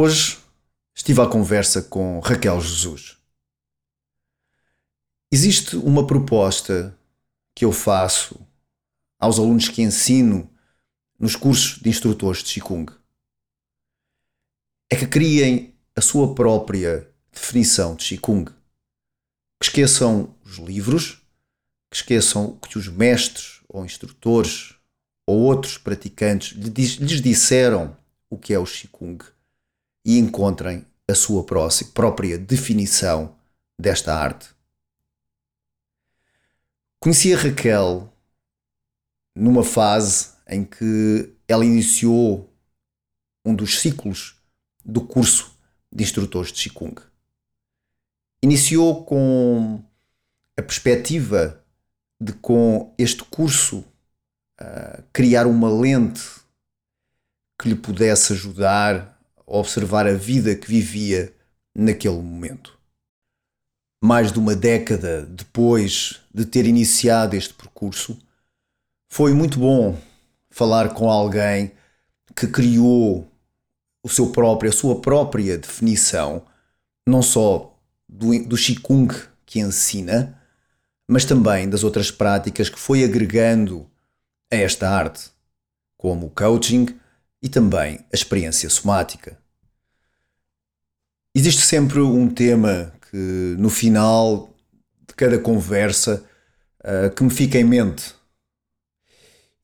Hoje estive à conversa com Raquel Jesus. Existe uma proposta que eu faço aos alunos que ensino nos cursos de instrutores de Qigong. É que criem a sua própria definição de Qigong. Que esqueçam os livros, que esqueçam o que os mestres ou instrutores ou outros praticantes lhes disseram o que é o Qigong e encontrem a sua própria definição desta arte. Conheci a Raquel numa fase em que ela iniciou um dos ciclos do curso de instrutores de Qigong. Iniciou com a perspectiva de, com este curso, uh, criar uma lente que lhe pudesse ajudar observar a vida que vivia naquele momento. Mais de uma década depois de ter iniciado este percurso, foi muito bom falar com alguém que criou o seu próprio, a sua própria definição, não só do, do Qigong que ensina, mas também das outras práticas que foi agregando a esta arte, como o coaching, e também a experiência somática. Existe sempre um tema que no final de cada conversa uh, que me fica em mente.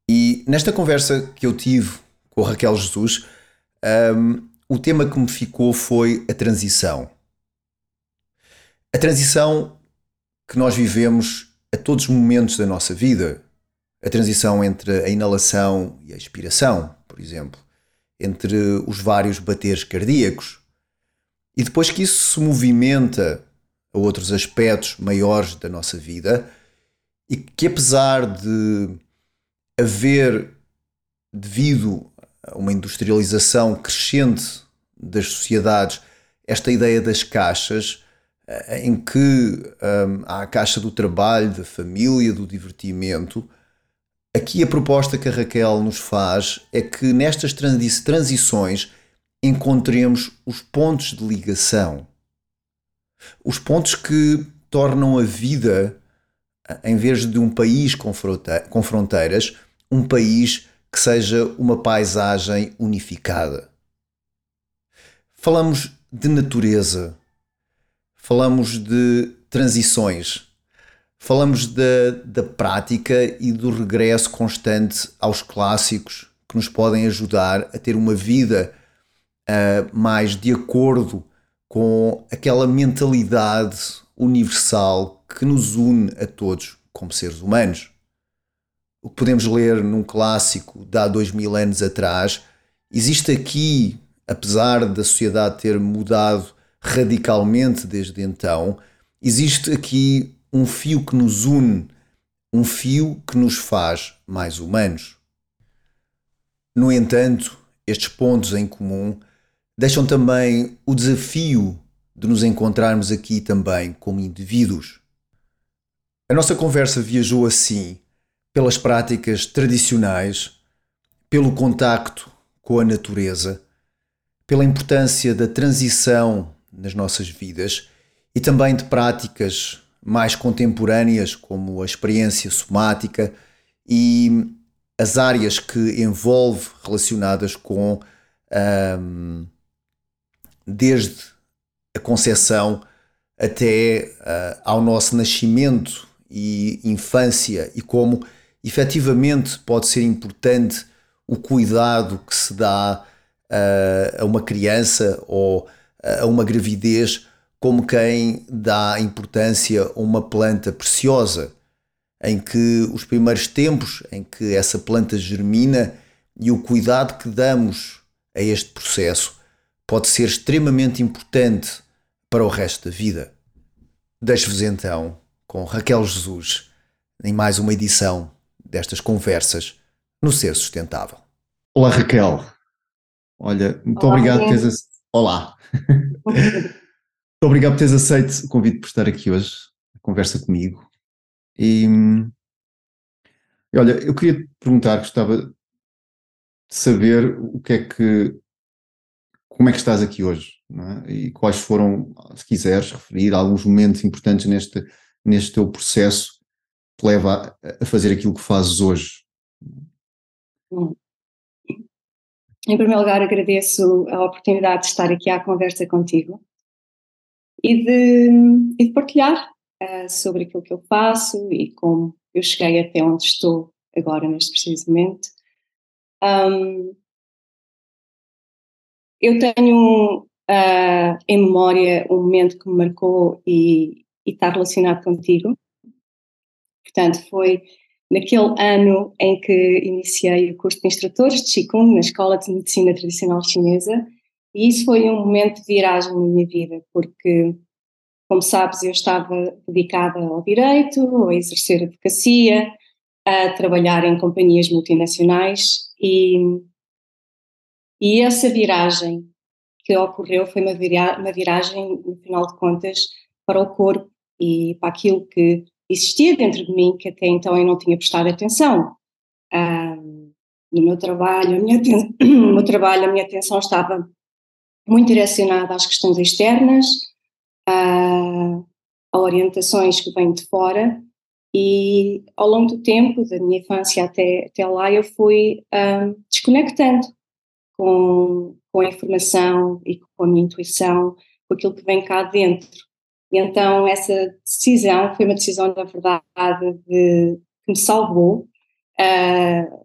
E nesta conversa que eu tive com a Raquel Jesus, um, o tema que me ficou foi a transição. A transição que nós vivemos a todos os momentos da nossa vida. A transição entre a inalação e a expiração, por exemplo entre os vários bateres cardíacos. E depois que isso se movimenta a outros aspectos maiores da nossa vida, e que apesar de haver, devido a uma industrialização crescente das sociedades, esta ideia das caixas, eh, em que hum, há a caixa do trabalho, da família, do divertimento, Aqui a proposta que a Raquel nos faz é que nestas transições encontremos os pontos de ligação. Os pontos que tornam a vida, em vez de um país com fronteiras, um país que seja uma paisagem unificada. Falamos de natureza, falamos de transições Falamos da, da prática e do regresso constante aos clássicos que nos podem ajudar a ter uma vida uh, mais de acordo com aquela mentalidade universal que nos une a todos como seres humanos. O que podemos ler num clássico de há dois mil anos atrás, existe aqui, apesar da sociedade ter mudado radicalmente desde então, existe aqui um fio que nos une, um fio que nos faz mais humanos. No entanto, estes pontos em comum deixam também o desafio de nos encontrarmos aqui também como indivíduos. A nossa conversa viajou assim pelas práticas tradicionais, pelo contacto com a natureza, pela importância da transição nas nossas vidas e também de práticas mais contemporâneas, como a experiência somática e as áreas que envolve relacionadas com desde a concepção até uh, ao nosso nascimento e infância e como efetivamente pode ser importante o cuidado que se dá uh, a uma criança ou a uma gravidez como quem dá importância a uma planta preciosa, em que os primeiros tempos em que essa planta germina e o cuidado que damos a este processo pode ser extremamente importante para o resto da vida. Deixo-vos então com Raquel Jesus em mais uma edição destas conversas no Ser Sustentável. Olá Raquel. Olha, muito Olá, obrigado por teres. Olá. Obrigado por teres aceito o convite por estar aqui hoje, a conversa comigo. E, olha, eu queria te perguntar, gostava de saber o que é que, como é que estás aqui hoje? É? E quais foram, se quiseres referir, alguns momentos importantes neste, neste teu processo que leva a, a fazer aquilo que fazes hoje? Hum. Em primeiro lugar, agradeço a oportunidade de estar aqui à conversa contigo e de, e de partilhar uh, sobre aquilo que eu faço e como eu cheguei até onde estou agora, neste preciso momento. Um, eu tenho uh, em memória um momento que me marcou e, e está relacionado contigo. Portanto, foi naquele ano em que iniciei o curso de instrutores de Qigong na Escola de Medicina Tradicional Chinesa e isso foi um momento de viragem na minha vida, porque, como sabes, eu estava dedicada ao direito, a exercer advocacia, a trabalhar em companhias multinacionais e, e essa viragem que ocorreu foi uma, vira, uma viragem, no final de contas, para o corpo e para aquilo que existia dentro de mim que até então eu não tinha prestado atenção. no meu trabalho, a minha, no meu trabalho, a minha atenção estava muito direcionada às questões externas, a, a orientações que vêm de fora e ao longo do tempo, da minha infância até, até lá, eu fui um, desconectando com, com a informação e com a minha intuição, com aquilo que vem cá dentro. E então essa decisão foi uma decisão, na verdade, de, que me salvou uh,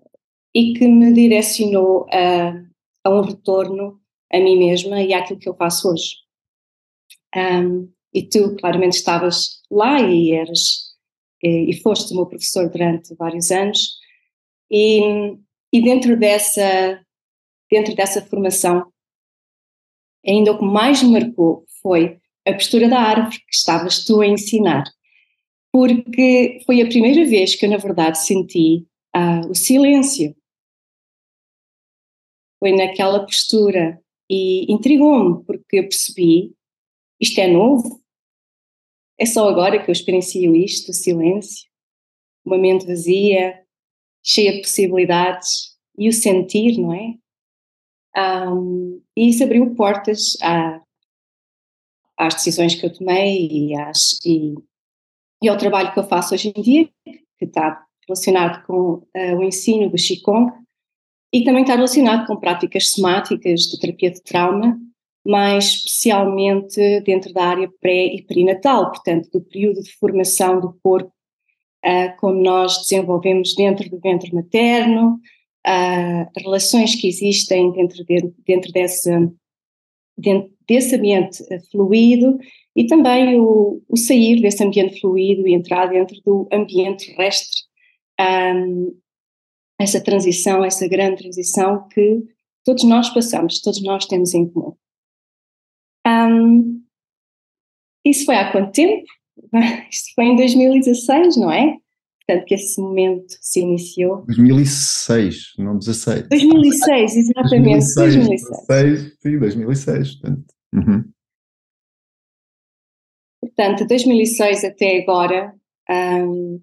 e que me direcionou a, a, um retorno a mim mesma e àquilo que eu faço hoje. Um, e tu claramente estavas lá e eras e, e foste o meu professor durante vários anos e, e dentro dessa dentro dessa formação ainda o que mais me marcou foi a postura da árvore que estavas tu a ensinar. Porque foi a primeira vez que eu, na verdade, senti uh, o silêncio. Foi naquela postura e intrigou-me, porque eu percebi: isto é novo, é só agora que eu experiencio isto, o silêncio, uma mente vazia, cheia de possibilidades e o sentir, não é? Um, e isso abriu portas a, às decisões que eu tomei e, às, e, e, ao trabalho que eu faço hoje em dia, que está relacionado com uh, o ensino do Qigong e também está relacionado com práticas somáticas de terapia de trauma, mais especialmente dentro da área pré e perinatal, portanto, do período de formação do corpo, uh, como nós desenvolvemos dentro do ventre materno, uh, relações que existem dentro, de, dentro desse, dentro desse ambiente eh, fluido e também o, o, sair desse ambiente fluido e entrar dentro do ambiente terrestre. Um, essa transição, essa grande transição que todos nós passamos, todos nós temos em comum. Um, isso foi há quanto tempo? Isto foi em 2016, não é? Portanto, que esse momento se iniciou. 2006, não 16. 2006, exatamente. 2006. 2006. sim, 2006. Portanto. Uhum. Portanto, 2006 até agora, um,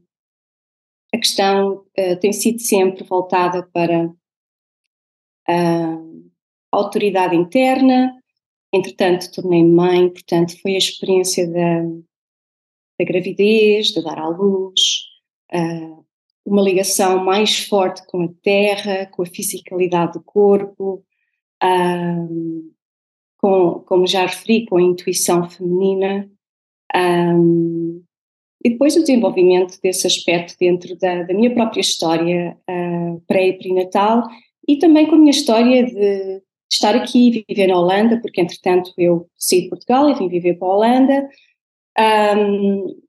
a questão uh, tem sido sempre voltada para a autoridade interna. Entretanto, tornei-me mãe, portanto, foi a experiência da, da gravidez, de dar à luz, uh, uma ligação mais forte com a terra, com a fisicalidade do corpo, uh, com, como já referi, com a intuição feminina, e depois o desenvolvimento desse aspecto dentro da, da minha própria história uh, pré e perinatal e também com a minha história de estar aqui e viver na Holanda, porque entretanto eu saí de Portugal e vim viver para a Holanda. Um,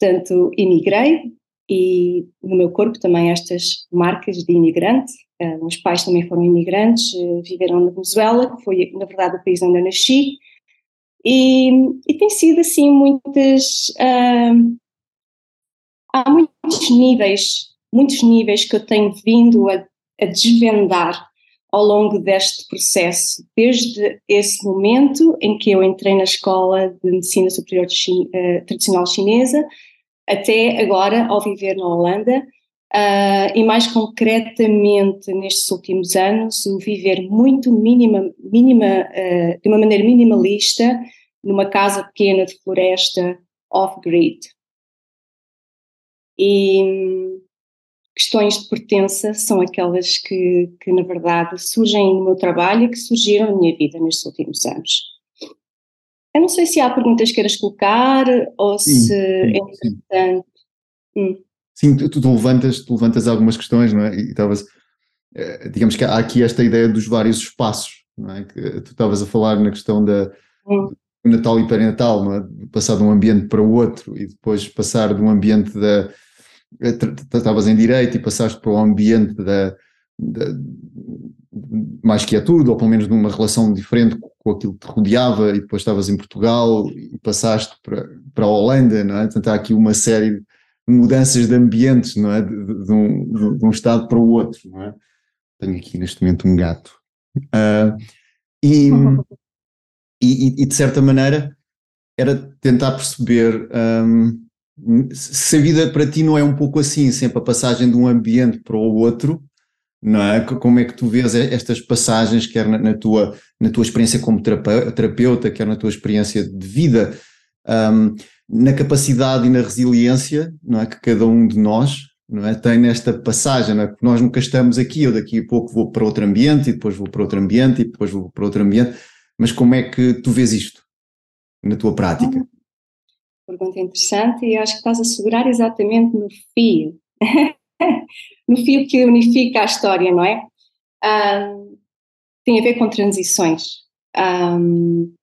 portanto, imigrei e no meu corpo também estas marcas de imigrante. Uh, meus pais também foram imigrantes, uh, viveram na Venezuela, que foi, na verdade, o país onde eu nasci. E, e tem sido, assim, muitas... Uh, há muitos níveis, muitos níveis que eu tenho vindo a, a desvendar ao longo deste processo, desde esse momento em que eu entrei na escola de medicina superior de, uh, tradicional chinesa, até agora ao viver na Holanda, uh, e mais concretamente nestes últimos anos, o viver muito mínima, mínima uh, de uma maneira minimalista numa casa pequena de floresta off-grid. E questões de pertença são aquelas que, que, na verdade, surgem no meu trabalho e que surgiram na minha vida nestes últimos anos. Eu não sei se há perguntas que queiras colocar ou sim, se é importante. Hum. Sim, tu, tu, levantas, tu levantas algumas questões, não é? E estavas, eh, digamos que há aqui esta ideia dos vários espaços, não é? Que tu estavas a falar na questão da, hum. Natal e Perinatal, não é? Passar de um ambiente para o outro e depois passar de um ambiente da. Eh, estavas em direito e passaste para o ambiente da, da mais que é tudo, ou pelo menos numa relação diferente com aquilo que te rodeava, e depois estavas em Portugal e passaste para, para a Holanda, não é? Portanto, há aqui uma série de mudanças de ambientes, não é? De, de, um, de um, estado para o outro, não é? Tenho aqui neste momento um gato. Uh, e, e, e, de certa maneira era tentar perceber um, se a vida para ti não é um pouco assim, sempre a passagem de um ambiente para o outro, não é? Como é que tu vês estas passagens, quer na, na tua, na tua experiência como terapeuta, quer na tua experiência de vida, um, na capacidade e na resiliência, não é? Que cada um de nós, não é? Tem nesta passagem, não é? Porque nós nunca estamos aqui, eu daqui a pouco vou para outro ambiente, e depois vou para outro ambiente, e depois vou para outro ambiente, mas como é que tu vês isto na tua prática? Pergunta interessante e acho que estás a segurar exatamente no fio, no fio que unifica a história, não é? Um, tem a ver com transições. Um,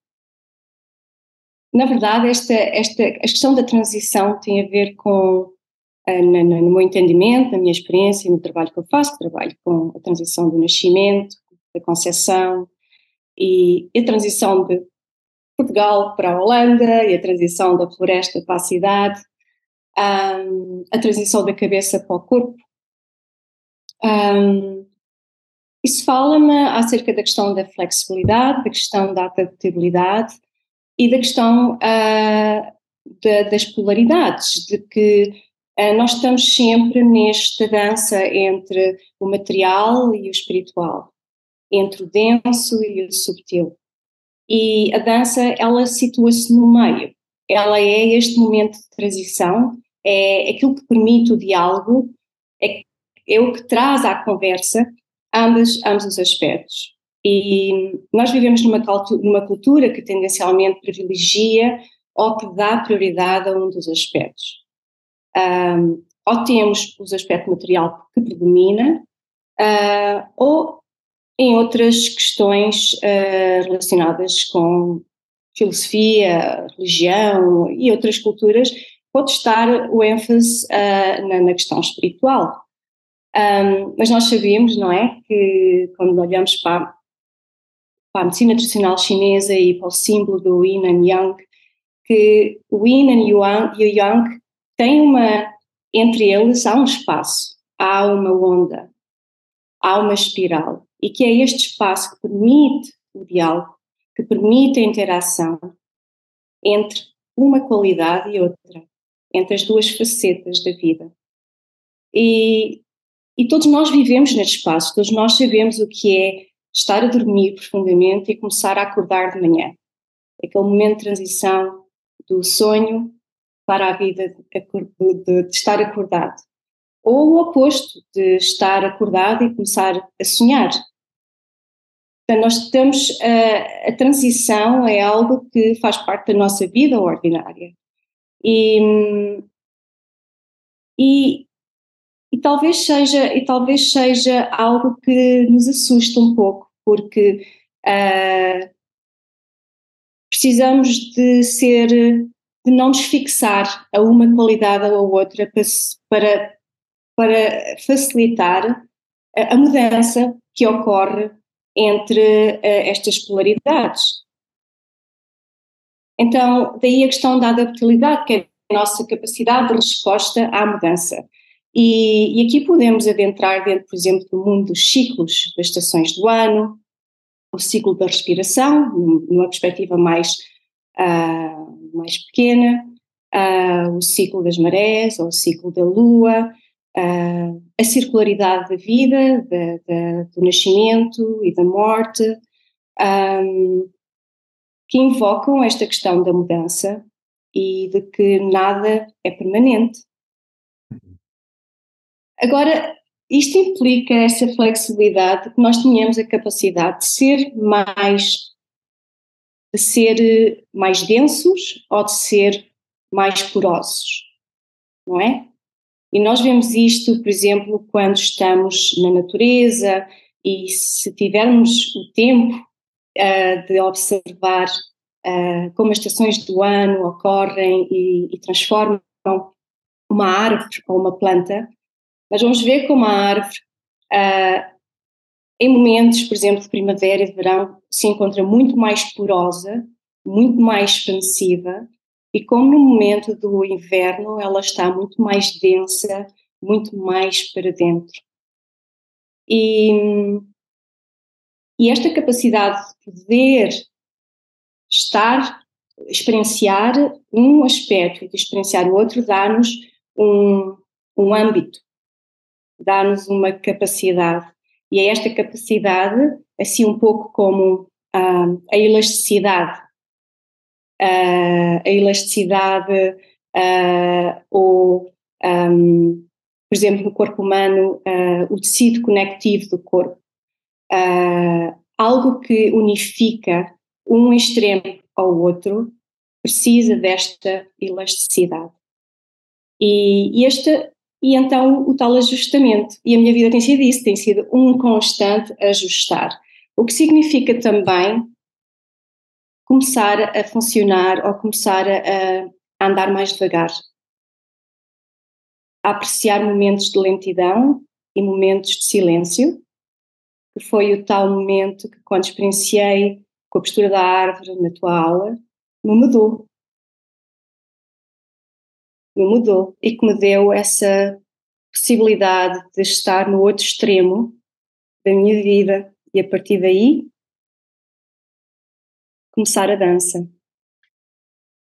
na verdade, esta, esta, a questão da transição tem a ver com, uh, no, meu entendimento, na minha experiência, no trabalho que eu faço, trabalho com a transição do nascimento, da concepção, e a transição de Portugal para a Holanda e a transição da floresta para a cidade, a transição da cabeça para o corpo. Isso fala-me acerca da questão da flexibilidade, da questão da adaptabilidade e da questão uh, de, das polaridades, de que uh, nós estamos sempre nesta dança entre o material e o espiritual entre o denso e o subtil. E a dança, ela situa-se no meio. Ela é este momento de transição, é aquilo que permite o diálogo, é, é o que traz à conversa ambos, ambos os aspectos. E nós vivemos numa, numa cultura que tendencialmente privilegia ou que dá prioridade a um dos aspectos. Um, ou temos o aspecto material que predomina, uh, ou em outras questões uh, relacionadas com filosofia, religião e outras culturas, pode estar o ênfase uh, na, na, questão espiritual. Um, mas nós sabemos, não é, que quando olhamos para, para, a medicina tradicional chinesa e para o símbolo do Yin and Yang, que o Yin e o Yang têm uma, entre eles há um espaço, há uma onda, há uma espiral e que é este espaço que permite o diálogo, que permite a interação entre uma qualidade e outra, entre as duas facetas da vida. E, e todos nós vivemos neste espaço, todos nós sabemos o que é estar a dormir profundamente e começar a acordar de manhã. Aquele momento de transição do sonho para a vida de, estar acordado. Ou o oposto, de estar acordado e começar a sonhar, Portanto, nós temos a, a transição é algo que faz parte da nossa vida ordinária. E, e, e, talvez seja, e talvez seja algo que nos assusta um pouco, porque uh, precisamos de ser, de não nos fixar a uma qualidade ou a outra para, para facilitar a, mudança que ocorre entre uh, estas polaridades. Então, daí a questão da adaptabilidade, que é a nossa capacidade de resposta à mudança. E, e, aqui podemos adentrar dentro, por exemplo, do mundo dos ciclos das estações do ano, o ciclo da respiração, numa perspectiva mais, uh, mais pequena, uh, o ciclo das marés, ou o ciclo da lua, uh, a circularidade da vida, da, da, do nascimento e da morte, um, que invocam esta questão da mudança e de que nada é permanente. Agora, isto implica essa flexibilidade que nós tenhamos a capacidade de ser mais de ser mais densos ou de ser mais porosos, não é? E nós vemos isto, por exemplo, quando estamos na natureza e se tivermos o tempo uh, de observar uh, como as estações do ano ocorrem e, e, transformam uma árvore ou uma planta, nós vamos ver como a árvore, uh, em momentos, por exemplo, de primavera e de verão, se encontra muito mais porosa, muito mais expansiva, e como no momento do inverno ela está muito mais densa, muito mais para dentro. E, e esta capacidade de poder estar, experienciar um aspecto e de experienciar o outro, dá-nos um, um âmbito, dá-nos uma capacidade. E é esta capacidade, assim um pouco como ah, a elasticidade uh, a elasticidade uh, ou, um, por exemplo, no corpo humano, uh, o tecido conectivo do corpo. algo que unifica um extremo ao outro precisa desta elasticidade. E, e este e então o tal ajustamento. E a minha vida tem sido isso, tem sido um constante ajustar. O que significa também começar a funcionar ou começar a, a andar mais devagar. A apreciar momentos de lentidão e momentos de silêncio, que foi o tal momento que, quando experienciei com a postura da árvore na tua aula, me mudou. Me mudou e que me deu essa possibilidade de estar no outro extremo da minha vida e a partir daí começar a dança.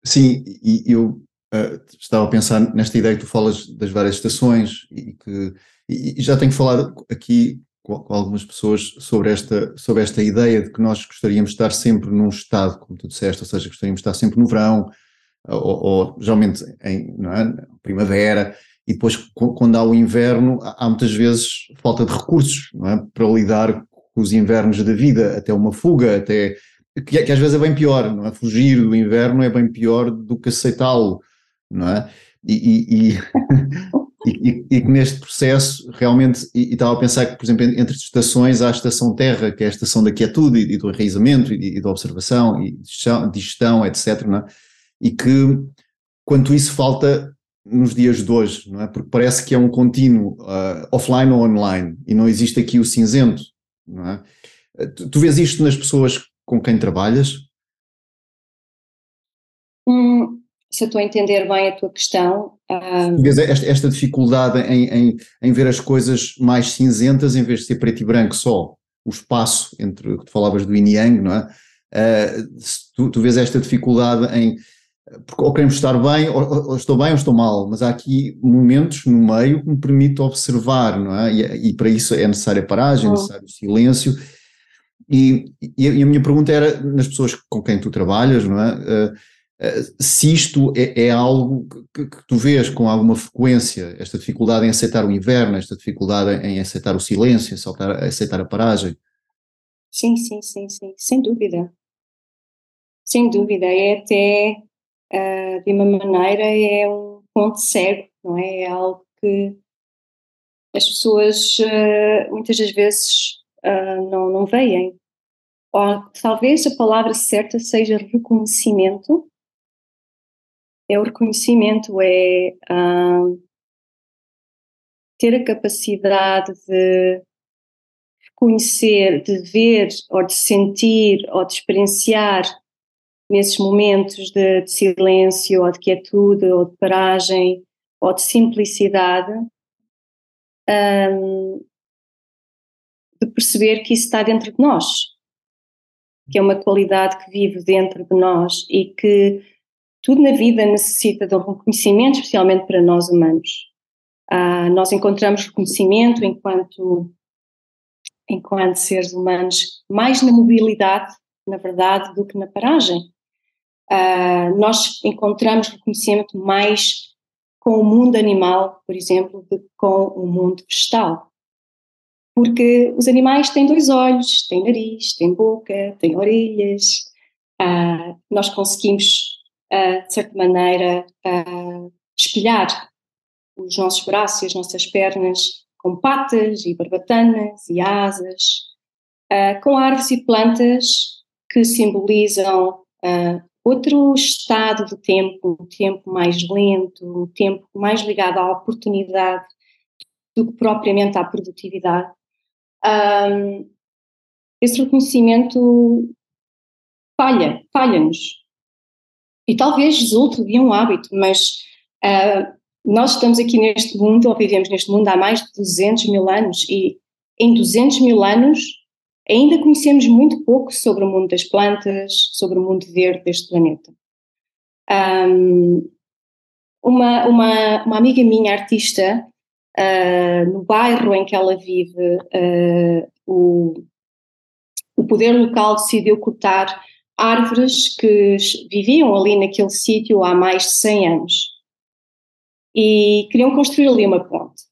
Sim, e eu uh, estava a pensar nesta ideia que tu falas das várias estações e que e, já tenho falado aqui com, algumas pessoas sobre esta, sobre esta ideia de que nós gostaríamos de estar sempre num estado, como tu disseste, ou seja, gostaríamos de estar sempre no verão, ou, ou geralmente em é? primavera, e depois quando há o inverno há muitas vezes falta de recursos é? para lidar com os invernos da vida, até uma fuga, até que, que, às vezes é bem pior, não é? Fugir do inverno é bem pior do que aceitá-lo, não é? E, e, e, e, que neste processo realmente, e, estava a pensar que, por exemplo, entre estações há a estação terra, que é a estação da quietude e, do enraizamento e, da observação e de gestão etc. Não é? E que quanto isso falta nos dias de hoje, não é? Porque parece que é um contínuo uh, offline ou online e não existe aqui o cinzento, não é? Tu, tu vês isto nas pessoas com quem trabalhas? Hum, se eu estou a entender bem a tua questão. Um... Esta, esta dificuldade em, em, em, ver as coisas mais cinzentas em vez de ser preto e branco só, o espaço entre, tu falavas do yin yang, não é? Uh, tu, tu vês esta dificuldade em, porque ou queremos estar bem, ou, ou, estou bem ou estou mal, mas há aqui momentos no meio que me permitem observar, não é? E, e para isso é necessária paragem, é oh. necessário silêncio, e, e, a minha pergunta era, nas pessoas com quem tu trabalhas, não é? Uh, uh, se isto é, é algo que, que, tu vês com alguma frequência, esta dificuldade em aceitar o inverno, esta dificuldade em aceitar o silêncio, aceitar, aceitar a paragem. Sim, sim, sim, sim, sem dúvida. Sem dúvida, é até, uh, de uma maneira, é um ponto cego, não é? É algo que as pessoas muitas das vezes uh, não, não veem. Ou talvez a palavra certa seja reconhecimento. É o reconhecimento, é uh, ter a capacidade de conhecer, de ver, ou de sentir, ou de experienciar nesses momentos de, de, silêncio, ou de quietude, ou de paragem, ou de simplicidade, um, de perceber que isso está dentro de nós, que é uma qualidade que vive dentro de nós e que tudo na vida necessita de um reconhecimento, especialmente para nós humanos. Uh, nós encontramos reconhecimento enquanto, enquanto seres humanos mais na mobilidade, na verdade, do que na paragem. Uh, nós encontramos reconhecimento mais com o mundo animal, por exemplo, do que com o mundo vegetal. Porque os animais têm dois olhos, têm nariz, têm boca, têm orelhas. Uh, nós conseguimos, uh, de certa maneira, uh, espelhar os nossos braços e as nossas pernas com patas e barbatanas e asas, com árvores e plantas que simbolizam outro estado do tempo, um tempo mais lento, um tempo mais ligado à oportunidade do que propriamente à produtividade. Um, esse reconhecimento falha, falha-nos. E talvez resulte de um hábito, mas uh, nós estamos aqui neste mundo, ou vivemos neste mundo há mais de 200 mil anos, e em 200 mil anos ainda conhecemos muito pouco sobre o mundo das plantas, sobre o mundo verde deste planeta. Um, uma, uma, uma amiga minha, artista, uh, no bairro em que ela vive, uh, o, o poder local decidiu cortar árvores que viviam ali naquele sítio há mais de 100 anos e queriam construir ali uma ponte.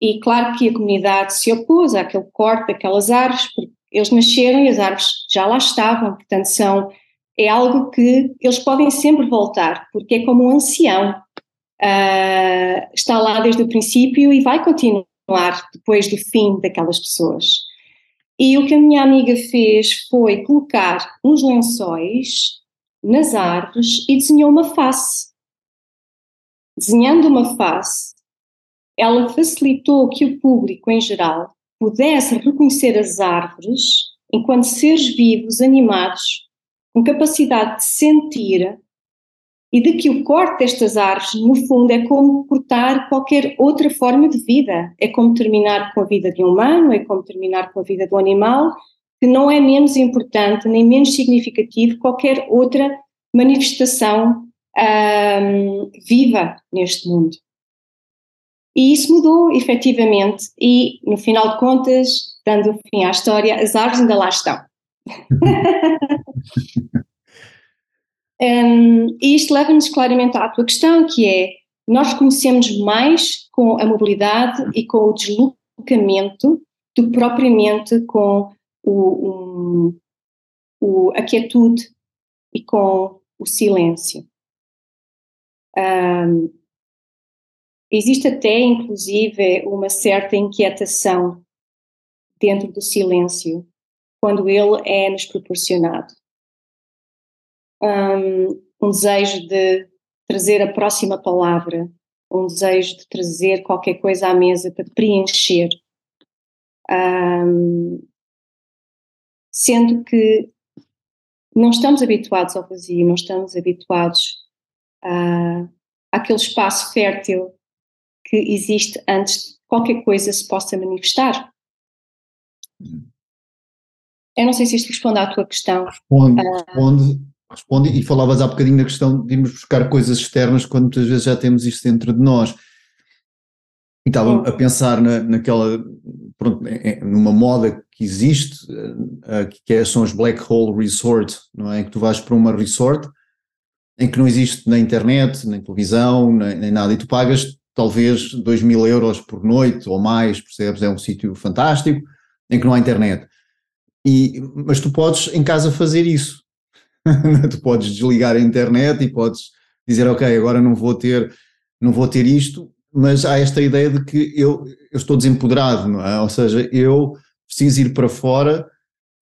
E claro que a comunidade se opôs àquele corte daquelas árvores, porque eles nasceram e as árvores já lá estavam, portanto são, é algo que eles podem sempre voltar, porque é como um ancião, uh, está lá desde o princípio e vai continuar depois do fim daquelas pessoas. E o que a minha amiga fez foi colocar uns lençóis nas árvores e desenhou uma face. Desenhando uma face, ela facilitou que o público em geral pudesse reconhecer as árvores enquanto seres vivos, animados, com capacidade de sentir e de que o corte destas árvores, no fundo, é como cortar qualquer outra forma de vida. É como terminar com a vida de um humano, é como terminar com a vida do animal, que não é menos importante nem menos significativo qualquer outra manifestação viva neste mundo. E isso mudou, efetivamente, e no final de contas, dando fim à história, as árvores ainda lá estão. um, e isto leva-nos claramente à tua questão, que é, nós conhecemos mais com a mobilidade e com o deslocamento do que propriamente com o, um, o, a quietude e com o silêncio. Um, Existe até, inclusive, uma certa inquietação dentro do silêncio, quando ele é nos proporcionado. Um, um desejo de trazer a próxima palavra, um desejo de trazer qualquer coisa à mesa para preencher. Um, sendo que não estamos habituados ao vazio, não estamos habituados a, àquele espaço fértil que existe antes de qualquer coisa se possa manifestar. Hum. Eu não sei se isto responde à tua questão. Responde, uh, responde, responde, e falavas há bocadinho da questão de irmos buscar coisas externas quando muitas vezes já temos isto dentro de nós. E estava a pensar na, naquela, pronto, numa moda que existe, uh, que é, são os Black Hole Resort, não é? Que tu vais para uma resort em que não existe nem internet, nem televisão, nem, nem nada, e tu pagas talvez 2 mil euros por noite ou mais, percebes? É um sítio fantástico em que não há internet. E, mas tu podes em casa fazer isso. tu podes desligar a internet e podes dizer, ok, agora não vou ter, não vou ter isto, mas há esta ideia de que eu, eu estou desempoderado, é? Ou seja, eu preciso ir para fora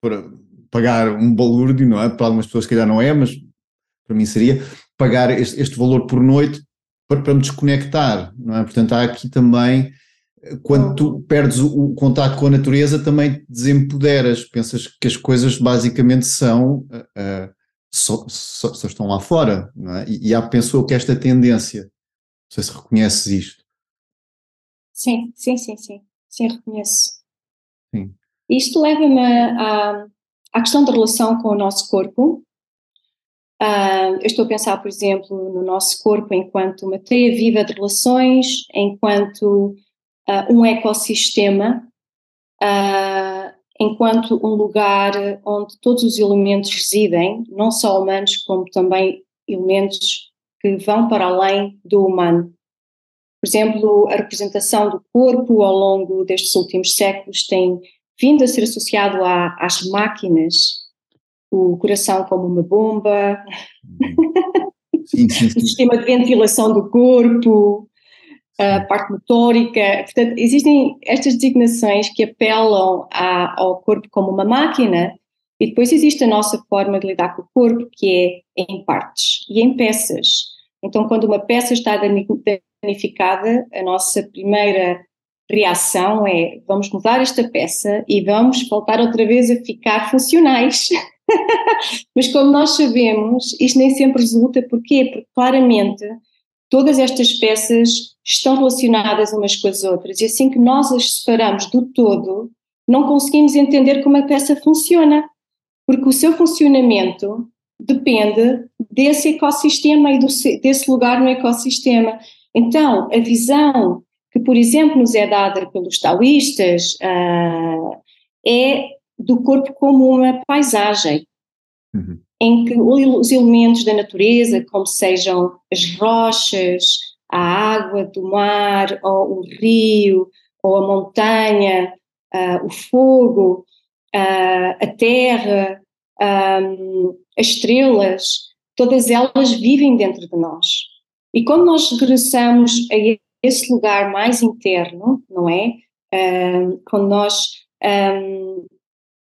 para pagar um balúrdio, não é? Para algumas pessoas, se calhar não é, mas para mim seria pagar este, este valor por noite para, para me desconectar, não é? Portanto, há aqui também, quando tu perdes o, o contato com a natureza, também te desempoderas, pensas que as coisas basicamente são, uh, só, só, só, estão lá fora, não é? E, e há, penso que esta tendência, não sei se reconheces isto. Sim, sim, sim, sim, sim, reconheço. Sim. Isto leva-me à, à questão da relação com o nosso corpo, Uh, eu estou a pensar, por exemplo, no nosso corpo enquanto uma teia viva de relações, enquanto uh, um ecossistema, uh, enquanto um lugar onde todos os elementos residem, não só humanos, como também elementos que vão para além do humano. Por exemplo, a representação do corpo ao longo destes últimos séculos tem vindo a ser associado a, às máquinas, o coração como uma bomba, sim, sim, sim. o sistema de ventilação do corpo, a parte motórica. Portanto, existem estas designações que apelam a, ao corpo como uma máquina e depois existe a nossa forma de lidar com o corpo, que é em partes e em peças. Então, quando uma peça está danificada, a nossa primeira reação é vamos mudar esta peça e vamos voltar outra vez a ficar funcionais. Mas como nós sabemos, isto nem sempre resulta. Porquê? Porque claramente todas estas peças estão relacionadas umas com as outras e assim que nós as separamos do todo, não conseguimos entender como a peça funciona, porque o seu funcionamento depende desse ecossistema e do, desse lugar no ecossistema. Então, a visão que, por exemplo, nos é dada pelos taoístas uh, é do corpo como uma paisagem, uhum. em que os elementos da natureza, como sejam as rochas, a água do mar, ou o rio, ou a montanha, uh, o fogo, uh, a terra, um, as estrelas, todas elas vivem dentro de nós. E quando nós regressamos a esse lugar mais interno, não é? Um, quando nós um,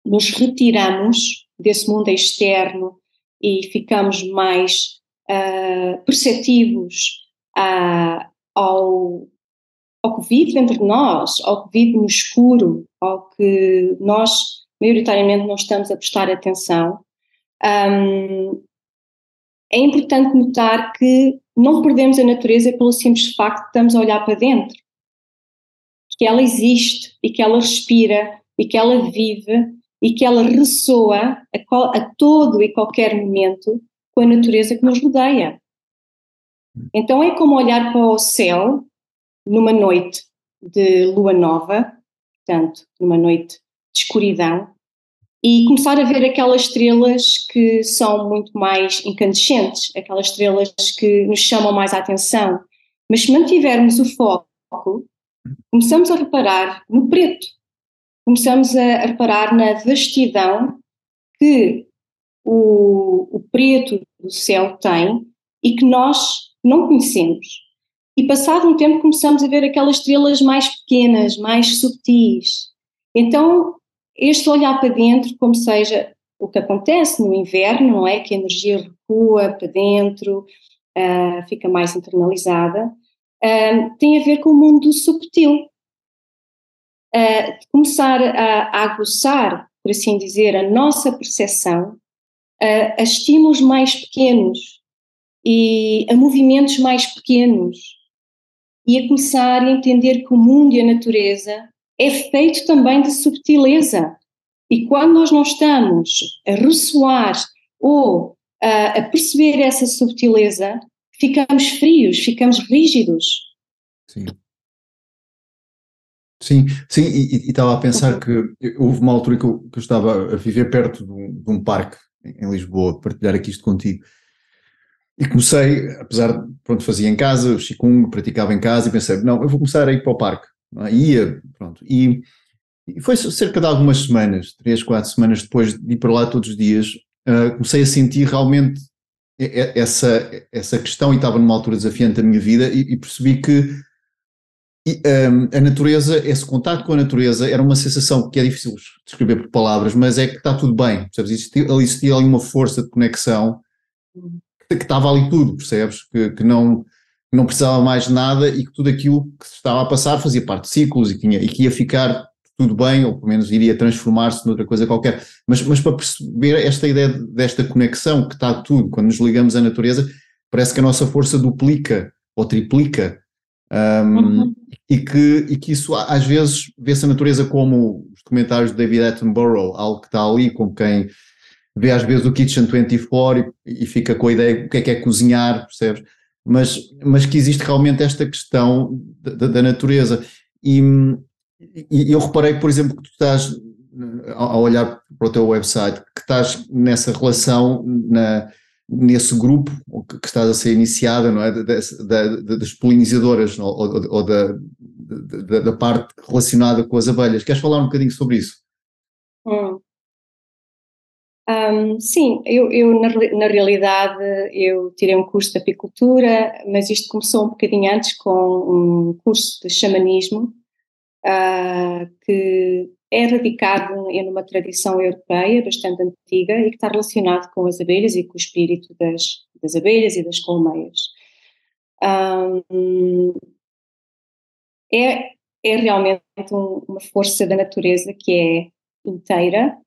nos retiramos desse mundo externo e ficamos mais uh, perceptivos ao, ao que vive dentro de nós, ao que vive no escuro, ao que nós maioritariamente não estamos a prestar atenção, um, é importante notar que não perdemos a natureza pelo simples facto de estamos a olhar para dentro. Que ela existe e que ela respira e que ela vive e que ela ressoa a, a todo e qualquer momento com a natureza que nos rodeia. Então é como olhar para o céu numa noite de lua nova, portanto, numa noite de escuridão, e começar a ver aquelas estrelas que são muito mais incandescentes, aquelas estrelas que nos chamam mais a atenção. Mas se mantivermos o foco, começamos a reparar no preto, começamos a reparar na vastidão que o, o preto do céu tem e que nós não conhecemos. E passado um tempo começamos a ver aquelas estrelas mais pequenas, mais subtis. Então este olhar para dentro, como seja o que acontece no inverno, não é? Que a energia recua para dentro, uh, fica mais internalizada, uh, tem a ver com o mundo subtil. Uh, começar a, a aguçar, por assim dizer, a nossa percepção a estímulos mais pequenos e a movimentos mais pequenos e a começar a entender que o mundo e a natureza é feito também de subtileza. E quando nós não estamos a ressoar ou a, a perceber essa subtileza, ficamos frios, ficamos rígidos. Sim. Sim, sim, e, estava a pensar que houve uma altura que eu, que eu estava a viver perto de um, de um, parque em Lisboa, partilhar aqui isto contigo. E comecei, apesar de, pronto, fazia em casa, o Qigong, praticava em casa, e pensei, não, eu vou começar a ir para o parque. É? Ia, pronto. E, e, foi cerca de algumas semanas, três, quatro semanas depois de ir para lá todos os dias, uh, comecei a sentir realmente essa, essa questão e estava numa altura desafiante da minha vida e, e percebi que e, um, a natureza, esse contato com a natureza era uma sensação que é difícil descrever por palavras, mas é que está tudo bem, percebes? Existia, existia ali uma força de conexão que, que estava ali tudo, percebes? Que, que não não precisava mais de nada e que tudo aquilo que se estava a passar fazia parte de ciclos e, tinha, e que ia ficar tudo bem, ou pelo menos iria transformar-se noutra coisa qualquer. Mas, mas para perceber esta ideia desta conexão que está tudo, quando nos ligamos à natureza, parece que a nossa força duplica ou triplica. Um, uhum. e, que, e que isso às vezes vê-se a natureza como os comentários de David Attenborough, algo que está ali com quem vê às vezes o Kitchen 24 e, e fica com a ideia o que é que é cozinhar, percebes? Mas, mas que existe realmente esta questão da, da natureza. E, e, eu reparei, por exemplo, que tu estás, ao olhar para o teu website, que estás nessa relação, na, nesse grupo que estás a ser iniciada, não é? Da, da, das polinizadoras ou, ou, ou da, da, da, parte relacionada com as abelhas. Queres falar um bocadinho sobre isso? Hum. Um, sim, eu, eu na, na, realidade eu tirei um curso de apicultura, mas isto começou um bocadinho antes com um curso de xamanismo uh, que é radicado numa tradição europeia bastante antiga e que está relacionado com as abelhas e com o espírito das, das abelhas e das colmeias. Um, é, é realmente um, uma força da natureza que é inteira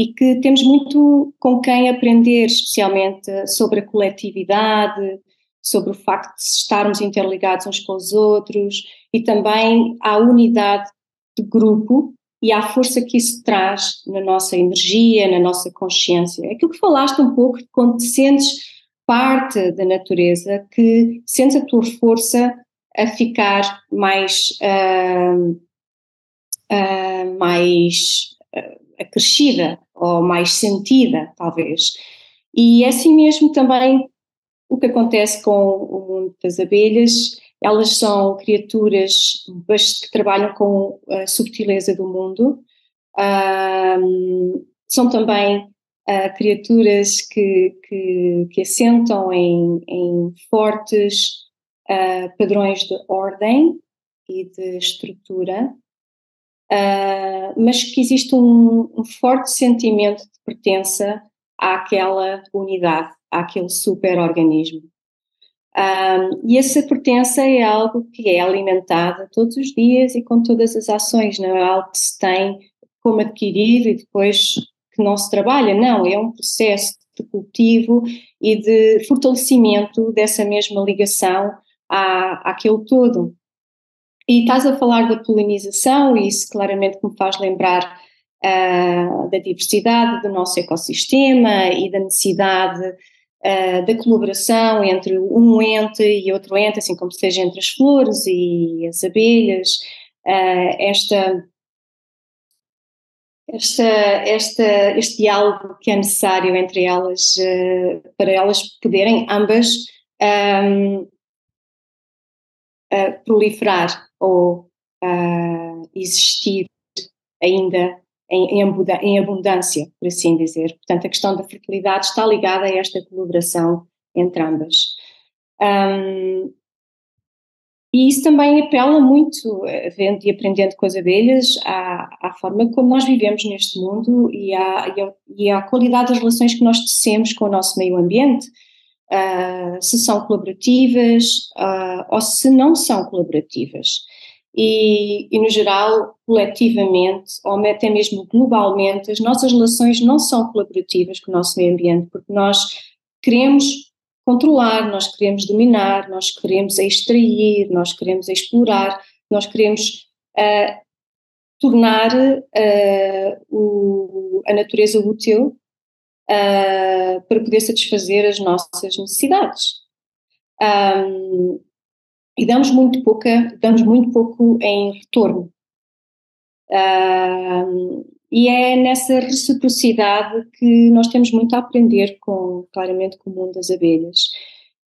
e que temos muito com quem aprender, especialmente sobre a coletividade, sobre o facto de estarmos interligados uns com os outros e também a unidade de grupo e a força que isso traz na nossa energia, na nossa consciência. Aquilo que falaste um pouco, quando te sentes parte da natureza, que sentes a tua força a ficar mais, uh, uh, mais uh, acrescida ou mais sentida, talvez. E é assim mesmo também o que acontece com o mundo das abelhas. Elas são criaturas que trabalham com a subtileza do mundo. Um, são também uh, criaturas que, que, que assentam em, em fortes uh, padrões de ordem e de estrutura, uh, mas que existe um, um, forte sentimento de pertença àquela unidade, àquele superorganismo. Um, e essa pertença é algo que é alimentada todos os dias e com todas as ações, não é algo que se tem como adquirir e depois que não se trabalha, não, é um processo de cultivo e de fortalecimento dessa mesma ligação à, àquele todo. E estás a falar da polinização, e isso claramente me faz lembrar uh, da diversidade do nosso ecossistema e da necessidade uh, da colaboração entre um ente e outro ente, assim como seja entre as flores e as abelhas. Uh, esta, esta, esta, este diálogo que é necessário entre elas, para elas poderem ambas um, proliferar ou uh, existir ainda em, em, abundância, por assim dizer. Portanto, a questão da fertilidade está ligada a esta colaboração entre ambas. Um, e isso também apela muito, vendo e aprendendo com as abelhas, à, à forma como nós vivemos neste mundo e à, e, à, e à qualidade das relações que nós tecemos com o nosso meio ambiente uh, se são colaborativas uh, ou se não são colaborativas. E, e, no geral, coletivamente, ou até mesmo globalmente, as nossas relações não são colaborativas com o nosso meio ambiente, porque nós queremos controlar, nós queremos dominar, nós queremos extrair, nós queremos explorar, nós queremos uh, tornar uh, o, a natureza útil uh, para poder satisfazer as nossas necessidades. Um, e damos muito pouca, damos muito pouco em retorno. Um, e é nessa reciprocidade que nós temos muito a aprender com, claramente, com o mundo das abelhas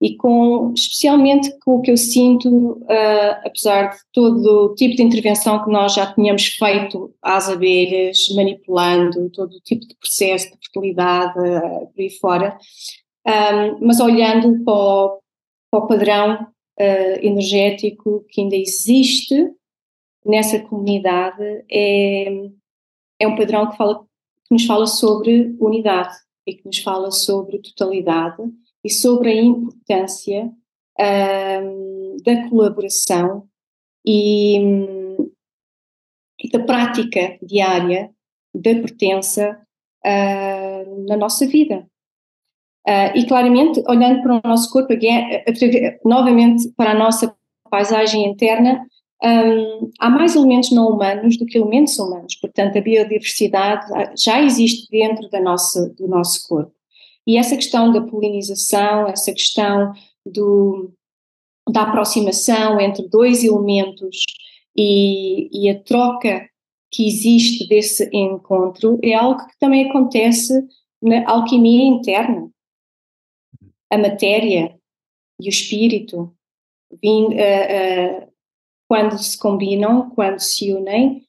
e com, especialmente com o que eu sinto, uh, apesar de todo o tipo de intervenção que nós já tínhamos feito às abelhas, manipulando todo o tipo de processo de fertilidade uh, por aí fora, um, mas olhando para o, para o padrão uh, energético que ainda existe nessa comunidade, é, é um padrão que, fala, que nos fala sobre unidade e que nos fala sobre totalidade e sobre a importância um, da colaboração e, e, da prática diária da pertença uh, na nossa vida. Uh, e claramente, olhando para o nosso corpo, novamente para a nossa paisagem interna, um, há mais elementos não humanos do que elementos humanos. Portanto, a biodiversidade já existe dentro da nossa, do nosso corpo. E essa questão da polinização, essa questão do, da aproximação entre dois elementos e, e a troca que existe desse encontro é algo que também acontece na alquimia interna. A matéria e o espírito, uh, uh, quando se combinam, quando se unem,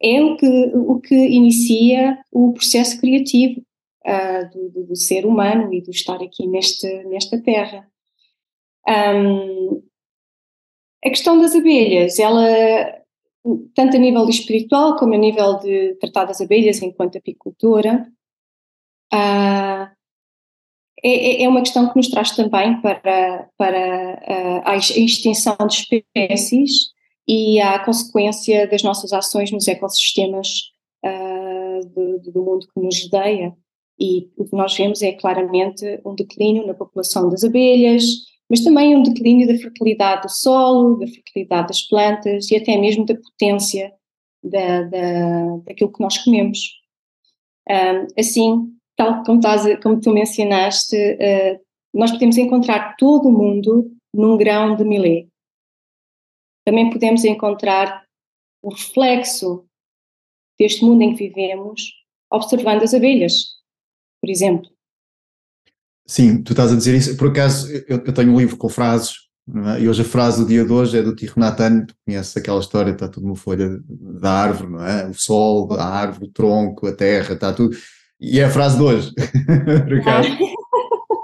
é o que, o que inicia o processo criativo uh, do, do, ser humano e do estar aqui neste, nesta terra. Um, a questão das abelhas, ela, tanto a nível espiritual como a nível de tratar das abelhas enquanto apicultura, uh, é, é, uma questão que nos traz também para, para a extinção de espécies e a consequência das nossas ações nos ecossistemas uh, do, do, mundo que nos rodeia. E o que nós vemos é claramente um declínio na população das abelhas, mas também um declínio da fertilidade do solo, da fertilidade das plantas e até mesmo da potência da, da, daquilo que nós comemos. Um, assim, tal como, estás, como tu mencionaste, uh, nós podemos encontrar todo o mundo num grão de milê. Também podemos encontrar o reflexo deste mundo em que vivemos observando as abelhas, por exemplo. Sim, tu estás a dizer isso. Por acaso, eu, eu tenho um livro com frases, é? e hoje a frase do dia de hoje é do Tiro Nathan. Tu conheces aquela história, está tudo uma folha da árvore, não é? O sol, a árvore, o tronco, a terra, está tudo. E é a frase de hoje, por acaso.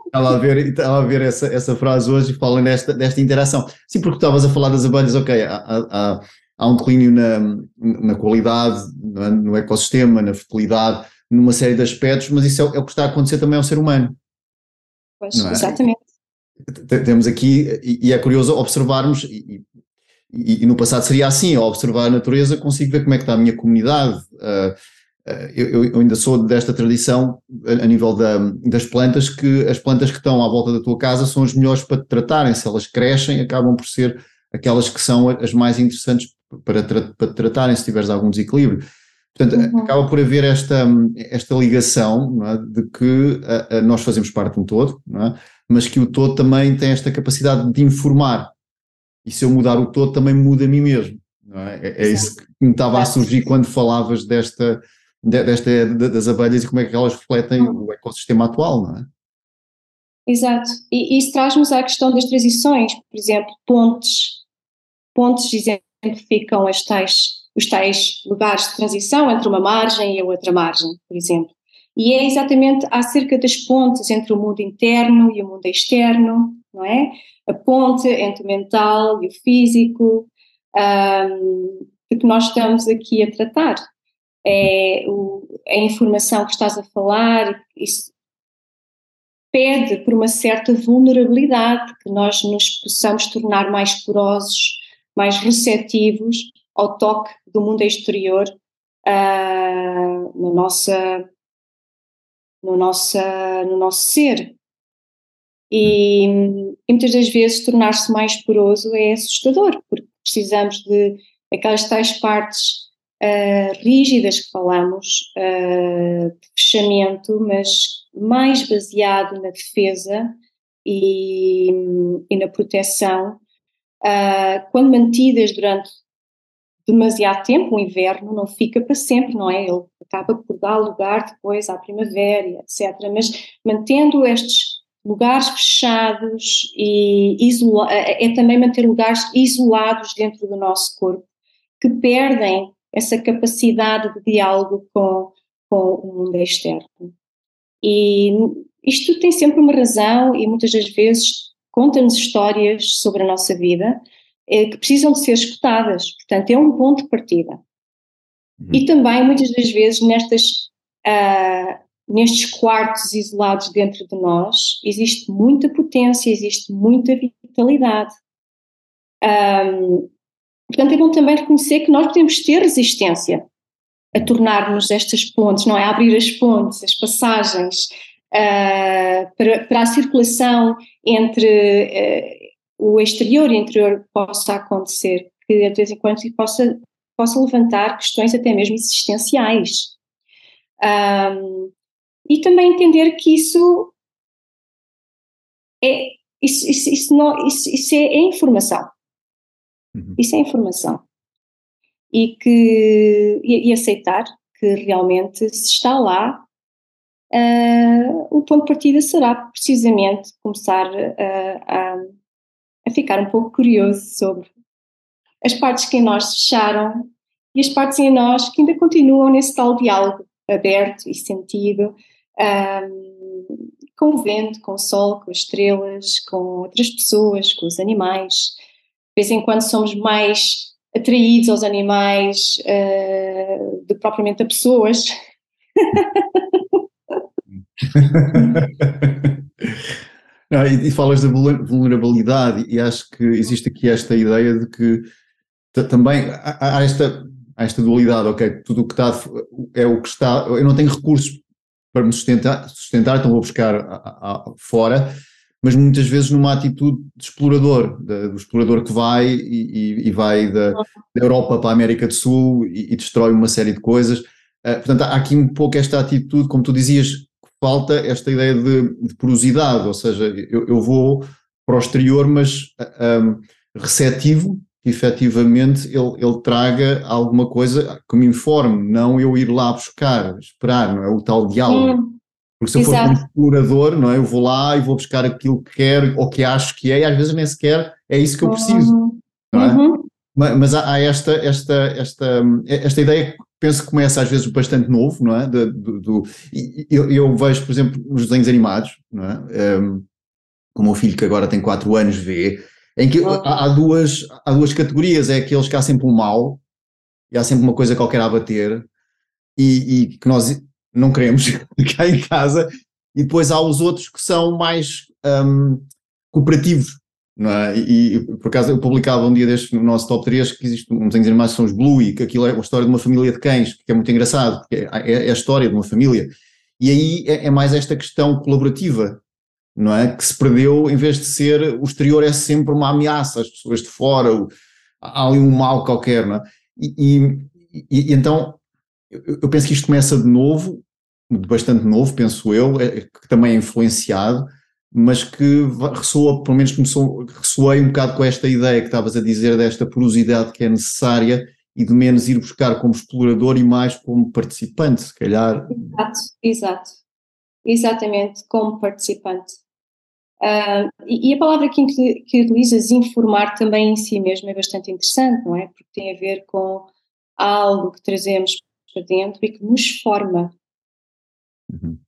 Estava a ver, estava a ver essa, essa frase hoje e fala nesta, desta interação. Sim, porque estavas a falar das abelhas, ok, há, há, há um declínio na, na qualidade, no, no ecossistema, na fertilidade, numa série de aspectos, mas isso é, é, o que está a acontecer também ao ser humano. Pois, é? exatamente. Temos aqui, e, e é curioso observarmos, e, e, e, no passado seria assim, ao observar a natureza consigo ver como é que está a minha comunidade, uh, eu, eu, ainda sou desta tradição a, nível da, das plantas, que as plantas que estão à volta da tua casa são as melhores para te tratarem. Se elas crescem, acabam por ser aquelas que são as mais interessantes para, para te tratarem, se tiveres algum desequilíbrio. Portanto, uhum. acaba por haver esta, esta ligação é, de que a, a nós fazemos parte de um todo, é? mas que o todo também tem esta capacidade de informar. E se eu mudar o todo, também muda a mim mesmo. É? é? É, isso que me estava a surgir quando falavas desta, desta, das abelhas e como é que elas refletem hum. o ecossistema atual, não é? Exato. E isso traz-nos à questão das transições, por exemplo, pontes. Pontes exemplificam as tais, os tais lugares de transição entre uma margem e a outra margem, por exemplo. E é exatamente acerca das pontes entre o mundo interno e o mundo externo, não é? A ponte entre o mental e o físico, um, de que nós estamos aqui a tratar é o, a informação que estás a falar, isso pede por uma certa vulnerabilidade, que nós nos possamos tornar mais porosos, mais receptivos ao toque do mundo exterior uh, no, nossa, no, nossa, no nosso ser. E, e muitas das vezes tornar-se mais poroso é assustador, porque precisamos de aquelas tais partes uh, rígidas que falamos, uh, de fechamento, mas mais baseado na defesa e, e na proteção, uh, quando mantidas durante demasiado tempo, o inverno não fica para sempre, não é? Ele acaba por dar lugar depois à primavera, etc. Mas mantendo estes lugares fechados e é também manter lugares isolados dentro do nosso corpo que perdem essa capacidade de diálogo com, com o mundo externo. E isto tem sempre uma razão e muitas das vezes conta-nos histórias sobre a nossa vida eh, que precisam de ser escutadas. Portanto, é um ponto de partida. Uhum. E também, muitas das vezes, nestas, uh, nestes quartos isolados dentro de nós, existe muita potência, existe muita vitalidade. Um, Portanto, é bom também reconhecer que nós podemos ter resistência a tornarmos estas pontes, não é? A abrir as pontes, as passagens uh, para, para, a circulação entre uh, o exterior e o interior possa acontecer, que de vez em quando possa, possa levantar questões até mesmo existenciais. Um, e também entender que isso é, isso, isso, isso, não, isso, isso é, é informação. Uhum. Isso é informação. E, que, e, e, aceitar que realmente se está lá, uh, o ponto de partida será precisamente começar a, a ficar um pouco curioso sobre as partes que em nós fecharam e as partes em nós que ainda continuam nesse tal diálogo aberto e sentido, um, com o vento, com o sol, com as estrelas, com outras pessoas, com os animais. Vez em quando somos mais atraídos aos animais uh, do que propriamente a pessoas. Não, e, e, falas da vulnerabilidade, e acho que existe aqui esta ideia de que também há, há, esta, há esta dualidade, ok, tudo o que está é o que está, eu não tenho recursos para me sustentar, sustentar então vou buscar a, a, fora, mas muitas vezes numa atitude de explorador, de, do explorador que vai e, e, e vai da, da, Europa para a América do Sul e, e destrói uma série de coisas. Uh, portanto, há aqui um pouco esta atitude, como tu dizias, falta esta ideia de, de porosidade, ou seja, eu, eu, vou para o exterior, mas um, receptivo, que efetivamente ele, ele traga alguma coisa que me informe, não eu ir lá buscar, esperar, não é? O tal diálogo. Hum, Porque se eu Exato. for um explorador, não é? Eu vou lá e vou buscar aquilo que quero ou que acho que é, e às vezes nem sequer é isso que eu preciso. Uhum. Não é? Uhum. Mas, há, há esta, esta, esta, esta ideia penso que começa às vezes bastante novo, não é? Do, do, do eu, eu, vejo, por exemplo, nos desenhos animados, não é? Um, o meu filho que agora tem 4 anos vê, em que há, há, duas, há duas categorias, é aqueles que há sempre um mal, e há sempre uma coisa qualquer a bater, e, e que nós não queremos cá em casa, e depois há os outros que são mais um, cooperativos, é? E, e, por acaso eu publicava um dia deste no nosso top 3 que existe um desenho de animação que são os Bluey, que aquilo é uma história de uma família de cães, que é muito engraçado, porque é, é, é a história de uma família. E aí é, é, mais esta questão colaborativa, não é? Que se perdeu, em vez de ser, o exterior é sempre uma ameaça, as pessoas de fora, o, há ali um mal qualquer, não é? E, e, e então eu, eu, penso que isto começa de novo, bastante novo, penso eu, é, que também é influenciado mas que ressoa, pelo menos começou, ressoei um bocado com esta ideia que estavas a dizer, desta porosidade que é necessária e de menos ir buscar como explorador e mais como participante, se calhar. Exato, exato. Exatamente, como participante. Uh, e, e, a palavra que, que utilizas, informar, também em si mesmo é bastante interessante, não é? Porque tem a ver com algo que trazemos para dentro e que nos forma. Uhum.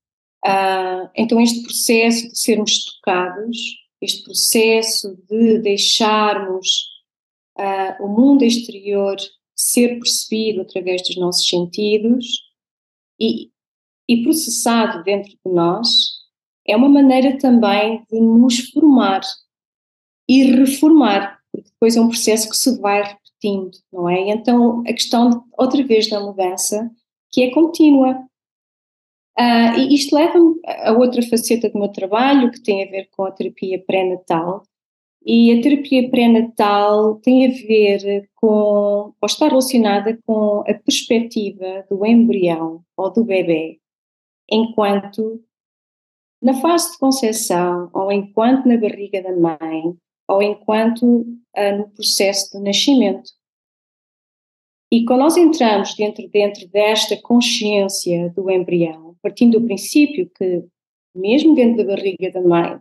Uh, então, este processo de sermos tocados, este processo de deixarmos uh, o mundo exterior ser percebido através dos nossos sentidos e, e processado dentro de nós, é uma maneira também de nos formar e reformar, porque depois é um processo que se vai repetindo, não é? Então, a questão, de, outra vez, da mudança, que é contínua, Uh, e isto leva-me a outra faceta do meu trabalho, que tem a ver com a terapia pré-natal. E a terapia pré-natal tem a ver com, ou está relacionada com a perspectiva do embrião ou do bebê, enquanto na fase de concepção, ou enquanto na barriga da mãe, ou enquanto uh, no processo de nascimento. E quando nós entramos dentro, dentro desta consciência do embrião, partindo do princípio que, mesmo dentro da barriga da mãe,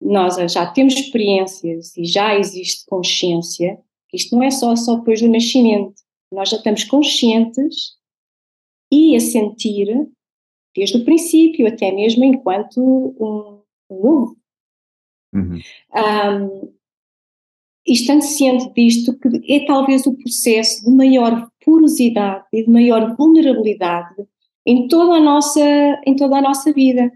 nós já temos experiências e já existe consciência, isto não é só, só depois do nascimento, nós já estamos conscientes e a sentir desde o princípio, até mesmo enquanto um, um ovo. Uhum. Um, e estando ciente disto, que é talvez o processo de maior porosidade e de maior vulnerabilidade em toda a nossa, em toda a nossa vida.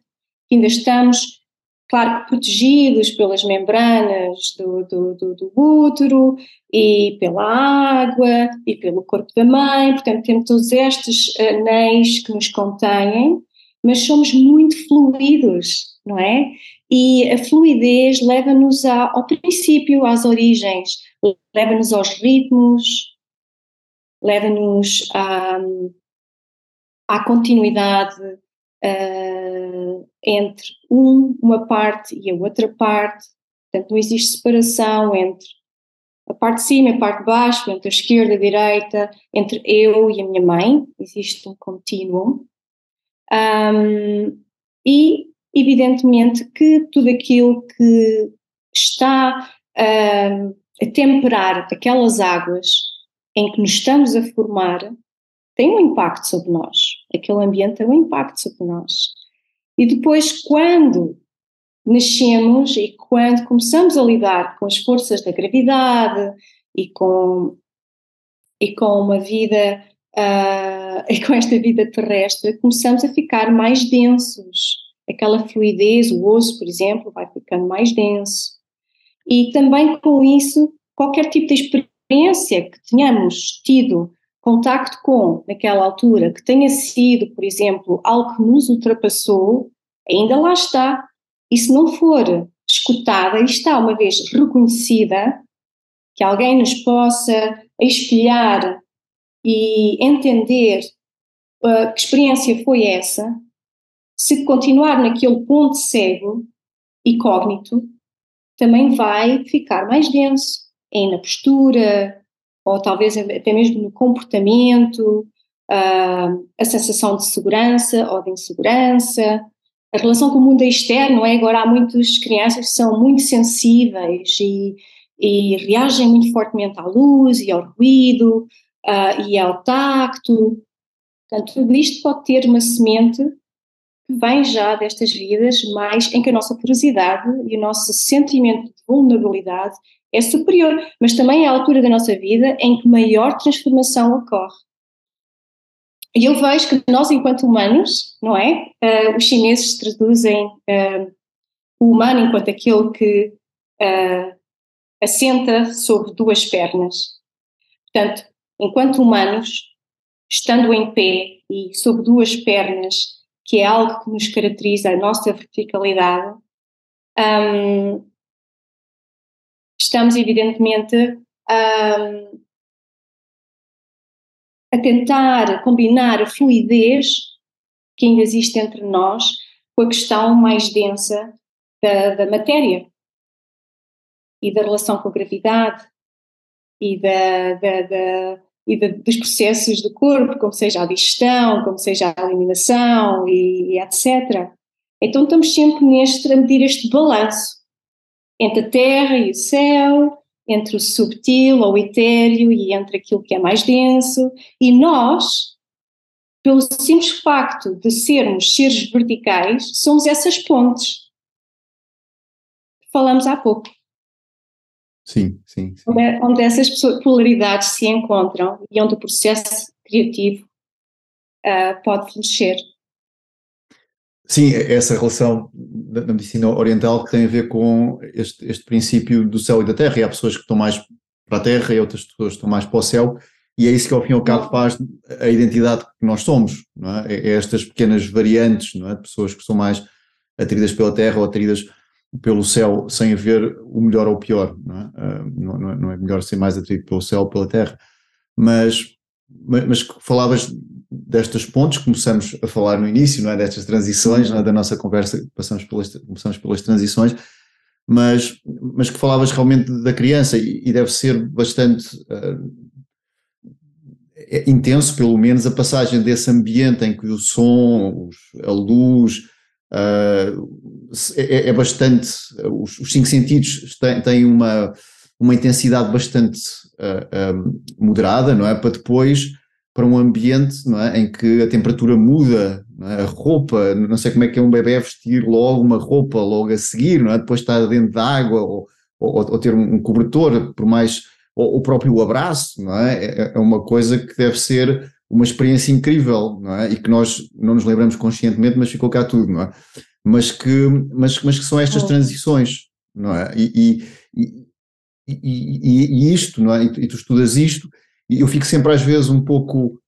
Ainda estamos, claro, protegidos pelas membranas do, do, do, do útero e pela água e pelo corpo da mãe, portanto temos todos estes anéis que nos contêm, mas somos muito fluidos não é? E a fluidez leva-nos ao princípio, às origens, leva-nos aos ritmos, leva-nos à, à continuidade uh, entre um, uma parte e a outra parte. Portanto, não existe separação entre a parte de cima e a parte de baixo, entre a esquerda e a direita, entre eu e a minha mãe. Existe um contínuo. Um, e, evidentemente, que tudo aquilo que está um, a temperar aquelas águas em que nos estamos a formar tem um impacto sobre nós. Aquele ambiente tem um impacto sobre nós. E depois, quando nascemos e quando começamos a lidar com as forças da gravidade e com, e com uma vida, uh, e com esta vida terrestre, começamos a ficar mais densos. Aquela fluidez, o osso, por exemplo, vai ficando mais denso. E também com isso, qualquer tipo de experiência que tenhamos tido contacto com, naquela altura, que tenha sido, por exemplo, algo que nos ultrapassou, ainda lá está. E se não for escutada e está uma vez reconhecida, que alguém nos possa espelhar e entender uh, que experiência foi essa, se continuar naquele ponto cego e cógnito, também vai ficar mais denso, é na postura, ou talvez até mesmo no comportamento, uh, a sensação de segurança ou de insegurança, a relação com o mundo externo, é? Agora há muitas crianças que são muito sensíveis e, e reagem muito fortemente à luz e ao ruído uh, e ao tacto. Portanto, tudo isto pode ter uma semente que vem já destas vidas, mas em que a nossa curiosidade e o nosso sentimento de vulnerabilidade é superior, mas também é a altura da nossa vida em que maior transformação ocorre. E eu vejo que nós, enquanto humanos, não é? Uh, os chineses traduzem uh, o humano enquanto aquele que uh, assenta sobre duas pernas. Portanto, enquanto humanos, estando em pé e sobre duas pernas, que é algo que nos caracteriza a nossa verticalidade, um, estamos evidentemente a tentar combinar a fluidez que ainda existe entre nós com a questão mais densa da, da matéria e da relação com a gravidade e, da, da, da e dos processos do corpo, como seja a digestão, como seja a eliminação e, e etc. Então estamos sempre neste, a medir este balanço entre a terra e o céu, entre o subtil ou etéreo e entre aquilo que é mais denso, e nós, pelo simples facto de sermos seres verticais, somos essas pontes. Falamos há pouco. Sim, sim. sim. Onde, onde, essas polaridades se encontram e onde o processo criativo uh, pode florescer. Sim, essa relação da medicina oriental que tem a ver com este, este princípio do céu e da terra, e há pessoas que estão mais para a terra e outras pessoas que estão mais para o céu, e é isso que ao fim e ao cabo faz a identidade que nós somos, não é? é, é estas pequenas variantes, não é? De pessoas que são mais atraídas pela terra ou atraídas pelo céu, sem haver o melhor ou o pior, não é? Uh, não, é, não é melhor ser mais atraído pelo céu ou pela terra, mas, mas, mas falavas destas pontes, começamos a falar no início, não é? Destas transições, é? da nossa conversa, passamos pelas, começamos pelas transições, mas, mas que falavas realmente da criança e, e deve ser bastante uh, intenso, pelo menos, a passagem desse ambiente em que o som, a luz, uh, é, é, bastante, os, os, cinco sentidos têm, têm uma, uma intensidade bastante uh, moderada, não é? Para depois para um ambiente não é, em que a temperatura muda, é? a roupa, não sei como é que é um bebê vestir logo uma roupa logo a seguir, não é? depois estar dentro da água ou, ou, ou, ter um cobertor, por mais, ou o próprio abraço, não é? é? É uma coisa que deve ser uma experiência incrível, não é? E que nós não nos lembramos conscientemente, mas ficou cá tudo, não é? Mas que, mas, mas que são estas transições, não é? E, e, e, e isto, não é? E tu, e tu estudas isto, e eu fico sempre às vezes um pouco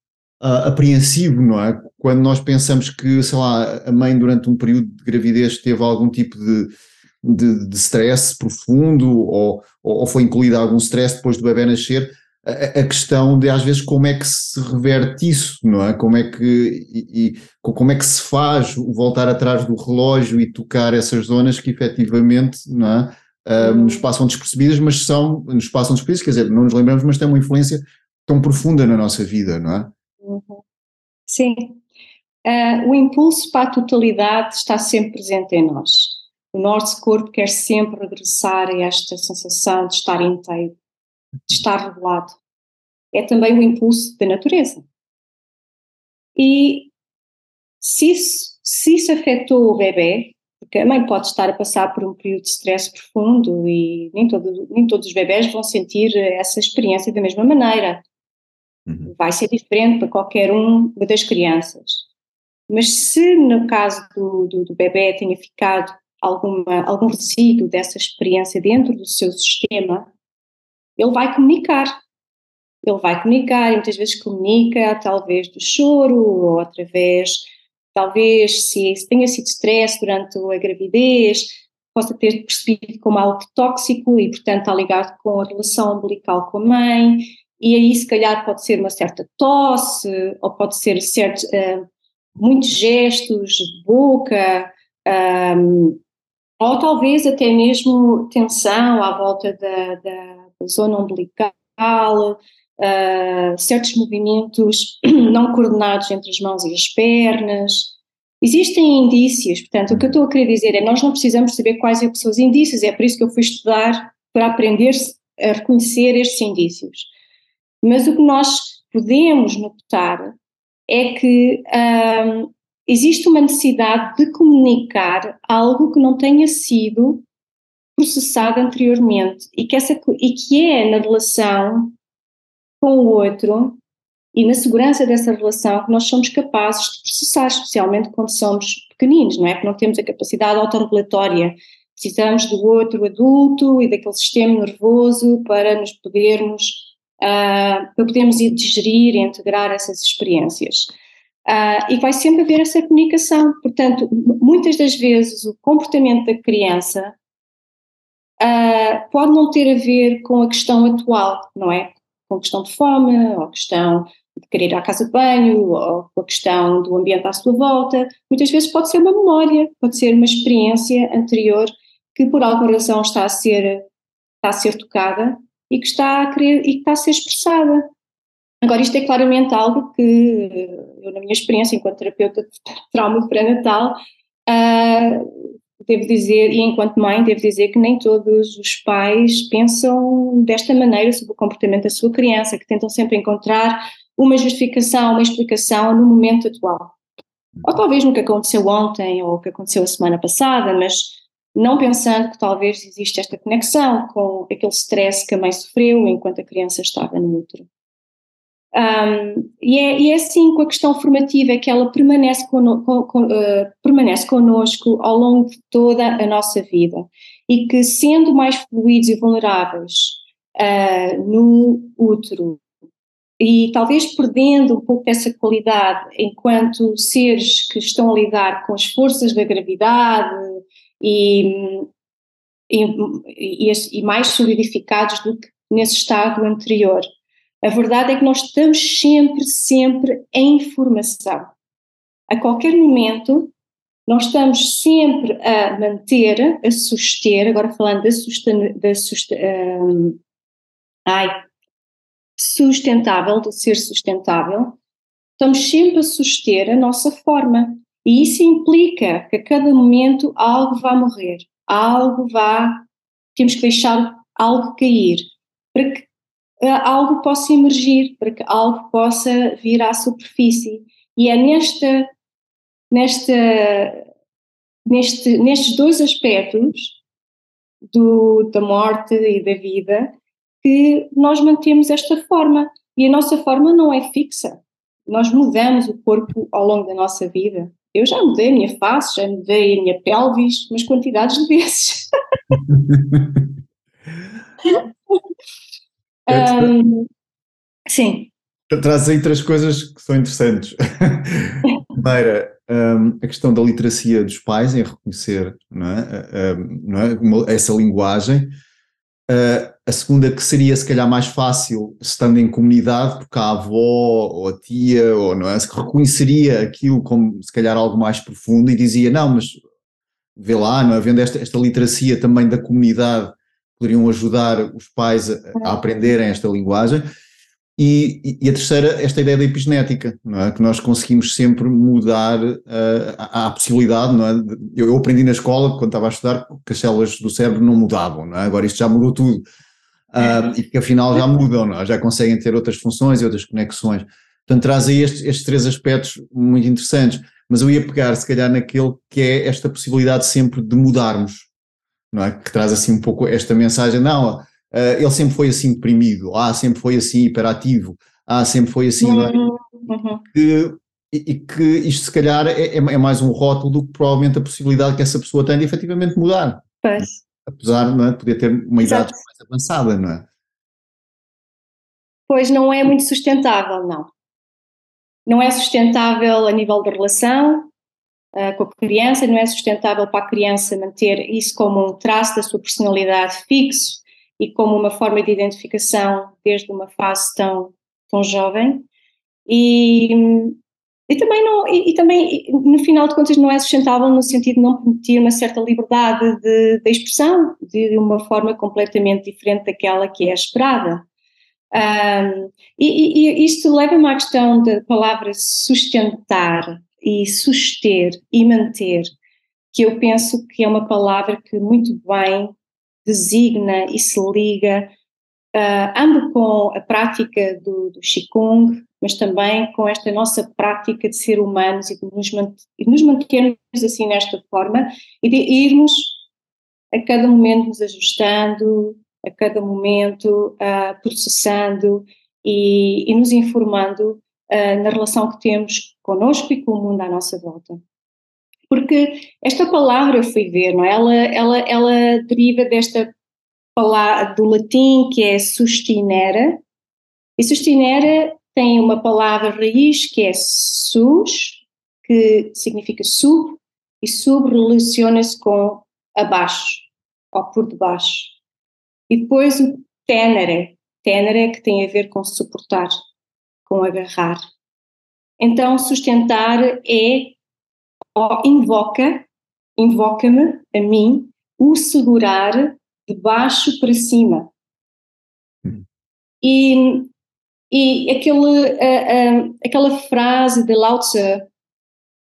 uh, apreensivo, não é? Quando nós pensamos que, sei lá, a mãe durante um período de gravidez teve algum tipo de, de, de stress profundo ou, ou foi incluído algum stress depois do bebê nascer, a, a, questão de às vezes como é que se reverte isso, não é? Como é que, e, e, como é que se faz voltar atrás do relógio e tocar essas zonas que efetivamente, não é? Uh, nos passam despercebidas, mas são, nos passam despercebidas, quer dizer, não nos lembramos, mas têm uma influência tão profunda na nossa vida, não é? Uhum. Sim. Uh, o impulso para a totalidade está sempre presente em nós. O nosso corpo quer sempre regressar a esta sensação de estar inteiro, de estar regulado. É também o impulso da natureza. E se isso, se isso afetou o bebê, porque a mãe pode estar a passar por um período de stress profundo e nem, todo, nem todos os bebés vão sentir essa experiência da mesma maneira. Uhum. Vai ser diferente para qualquer um das crianças. Mas se no caso do, do, do bebê tenha ficado alguma, algum resíduo dessa experiência dentro do seu sistema, ele vai comunicar. Ele vai comunicar e muitas vezes comunica talvez do choro ou através, talvez se, se tenha sido stress durante a gravidez, possa ter percebido como algo tóxico e portanto está ligado com a relação umbilical com a mãe e aí se calhar pode ser uma certa tosse ou pode ser certo, uh, muitos gestos de boca um, ou talvez até mesmo tensão à volta da, da, da zona umbilical, uh, certos movimentos não coordenados entre as mãos e as pernas. Existem indícios, portanto, o que eu estou a querer dizer é nós não precisamos saber quais é são os indícios, é por isso que eu fui estudar para aprender a reconhecer estes indícios. Mas o que nós podemos notar é que um, existe uma necessidade de comunicar algo que não tenha sido processado anteriormente e que, essa, e que é na relação com o outro e na segurança dessa relação que nós somos capazes de processar, especialmente quando somos pequeninos, não é? Porque não temos a capacidade autorregulatória. Precisamos do outro adulto e daquele sistema nervoso para nos podermos, uh, para podermos digerir e integrar essas experiências. Uh, e vai sempre haver essa comunicação. Portanto, muitas das vezes o comportamento da criança uh, pode não ter a ver com a questão atual, não é? Com a questão de fome, ou a questão de querer ir à casa de banho, ou com a questão do ambiente à sua volta. Muitas vezes pode ser uma memória, pode ser uma experiência anterior que por alguma razão está a ser, está a ser tocada e que está a querer e que está a ser expressada. Agora, isto é claramente algo que eu, na minha experiência enquanto terapeuta de trauma pré-natal, uh, devo dizer, e enquanto mãe, devo dizer que nem todos os pais pensam desta maneira sobre o comportamento da sua criança, que tentam sempre encontrar uma justificação, uma explicação no momento atual. Ou talvez no que aconteceu ontem ou o que aconteceu a semana passada, mas não pensando que talvez existe esta conexão com aquele stress que a mãe sofreu enquanto a criança estava no útero. Um, e, é, e, é, assim com a questão formativa é que ela permanece, con, uh, permanece connosco ao longo de toda a nossa vida e que sendo mais fluidos e vulneráveis uh, no útero e talvez perdendo um pouco dessa qualidade enquanto seres que estão a lidar com as forças da gravidade e, e, e, mais solidificados do que nesse estado anterior. A verdade é que nós estamos sempre, sempre em formação. A qualquer momento, nós estamos sempre a manter, a suster, agora falando da, um, sustentável, de ser sustentável, estamos sempre a suster a nossa forma. E isso implica que a cada momento algo vai morrer, algo vai, temos que deixar algo cair, para que algo possa emergir, para que algo possa vir à superfície. E é nesta, nesta, neste, nestes dois aspectos, do, da morte e da vida, que nós mantemos esta forma. E a nossa forma não é fixa. Nós mudamos o corpo ao longo da nossa vida. Eu já mudei a minha face, já mudei a minha pelvis, mas quantidades de vezes. Um, sim. Traz aí três coisas que são interessantes. Primeira, um, a questão da literacia dos pais em reconhecer não é? Um, não é? essa linguagem. Uh, a segunda que seria se calhar mais fácil estando em comunidade, porque a avó ou a tia ou não é, se reconheceria aquilo como se calhar algo mais profundo e dizia não, mas vê lá, não é? Havendo esta, esta literacia também da comunidade, poderiam ajudar os pais a, a aprenderem esta linguagem. E, e, a terceira, esta ideia da epigenética, é? que nós conseguimos sempre mudar uh, a, a, possibilidade, não é? Eu, eu, aprendi na escola, quando estava a estudar, que as células do cérebro não mudavam, não é? agora isto já mudou tudo, uh, e que afinal já mudam, não é? já conseguem ter outras funções e outras conexões. Portanto, traz aí estes, estes três aspectos muito interessantes, mas eu ia pegar se calhar naquele que é esta possibilidade sempre de mudarmos, não é? que traz assim um pouco esta mensagem, não uh, ele sempre foi assim deprimido, ah, sempre foi assim hiperativo, ah, sempre foi assim. É? Uhum, uhum. Que, e, que isto se calhar é, é, mais um rótulo do que provavelmente a possibilidade que essa pessoa tem de efetivamente mudar. Pois. Apesar não é, de poder ter uma Exato. idade mais avançada, não é? Pois não é muito sustentável, não. Não é sustentável a nível da relação uh, com a criança, não é sustentável para a criança manter isso como um traço da sua personalidade fixo, e como uma forma de identificação desde uma fase tão, tão jovem. E, e também, não, e, e, também, no final de contas, não é sustentável no sentido de não permitir uma certa liberdade de, de expressão de uma forma completamente diferente daquela que é esperada. Um, e, e, isto leva-me à questão da palavra sustentar e suster e manter, que eu penso que é uma palavra que muito bem designa e se liga uh, ando com a prática do, do Qigong, mas também com esta nossa prática de ser humanos e de nos, de nos mantermos assim nesta forma e de irmos a cada momento nos ajustando, a cada momento uh, processando e, e, nos informando uh, na relação que temos connosco e com o mundo à nossa volta. Porque esta palavra eu fui ver, não é? Ela, ela, ela deriva desta palavra do latim que é sustinere, e sustinere tem uma palavra raiz que é sus, que significa sub, e sub relaciona-se com abaixo, ou por debaixo. E depois o tenere, tenere que tem a ver com suportar, com agarrar. Então, sustentar é ou invoca, invoca-me a mim, o segurar de baixo para cima. Hum. E, e aquele, uh, uh, aquela frase de Lao Tzu,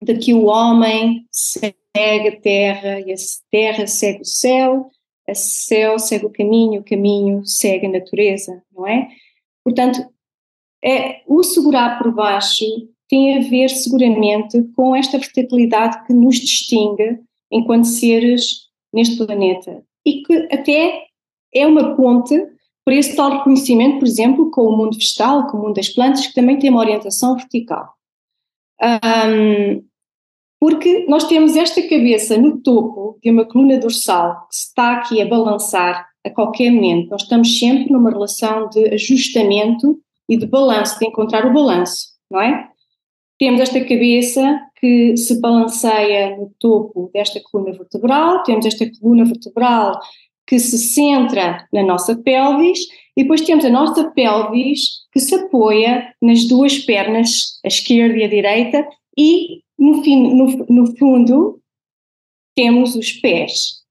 de que o homem segue a terra e a terra segue o céu, o céu segue o caminho, o caminho segue a natureza, não é? Portanto, é, o segurar por baixo tem a ver seguramente com esta verticalidade que nos distingue enquanto seres neste planeta e que até é uma ponte para esse tal reconhecimento, por exemplo, com o mundo vegetal, com o mundo das plantas, que também tem uma orientação vertical. Um, porque nós temos esta cabeça no topo de uma coluna dorsal que está aqui a balançar a qualquer momento. Nós estamos sempre numa relação de ajustamento e de balanço, de encontrar o balanço, não é? Temos esta cabeça que se balanceia no topo desta coluna vertebral, temos esta coluna vertebral que se centra na nossa pelvis e depois temos a nossa pelvis que se apoia nas duas pernas, a esquerda e a direita, e no, fim, no, no fundo temos os pés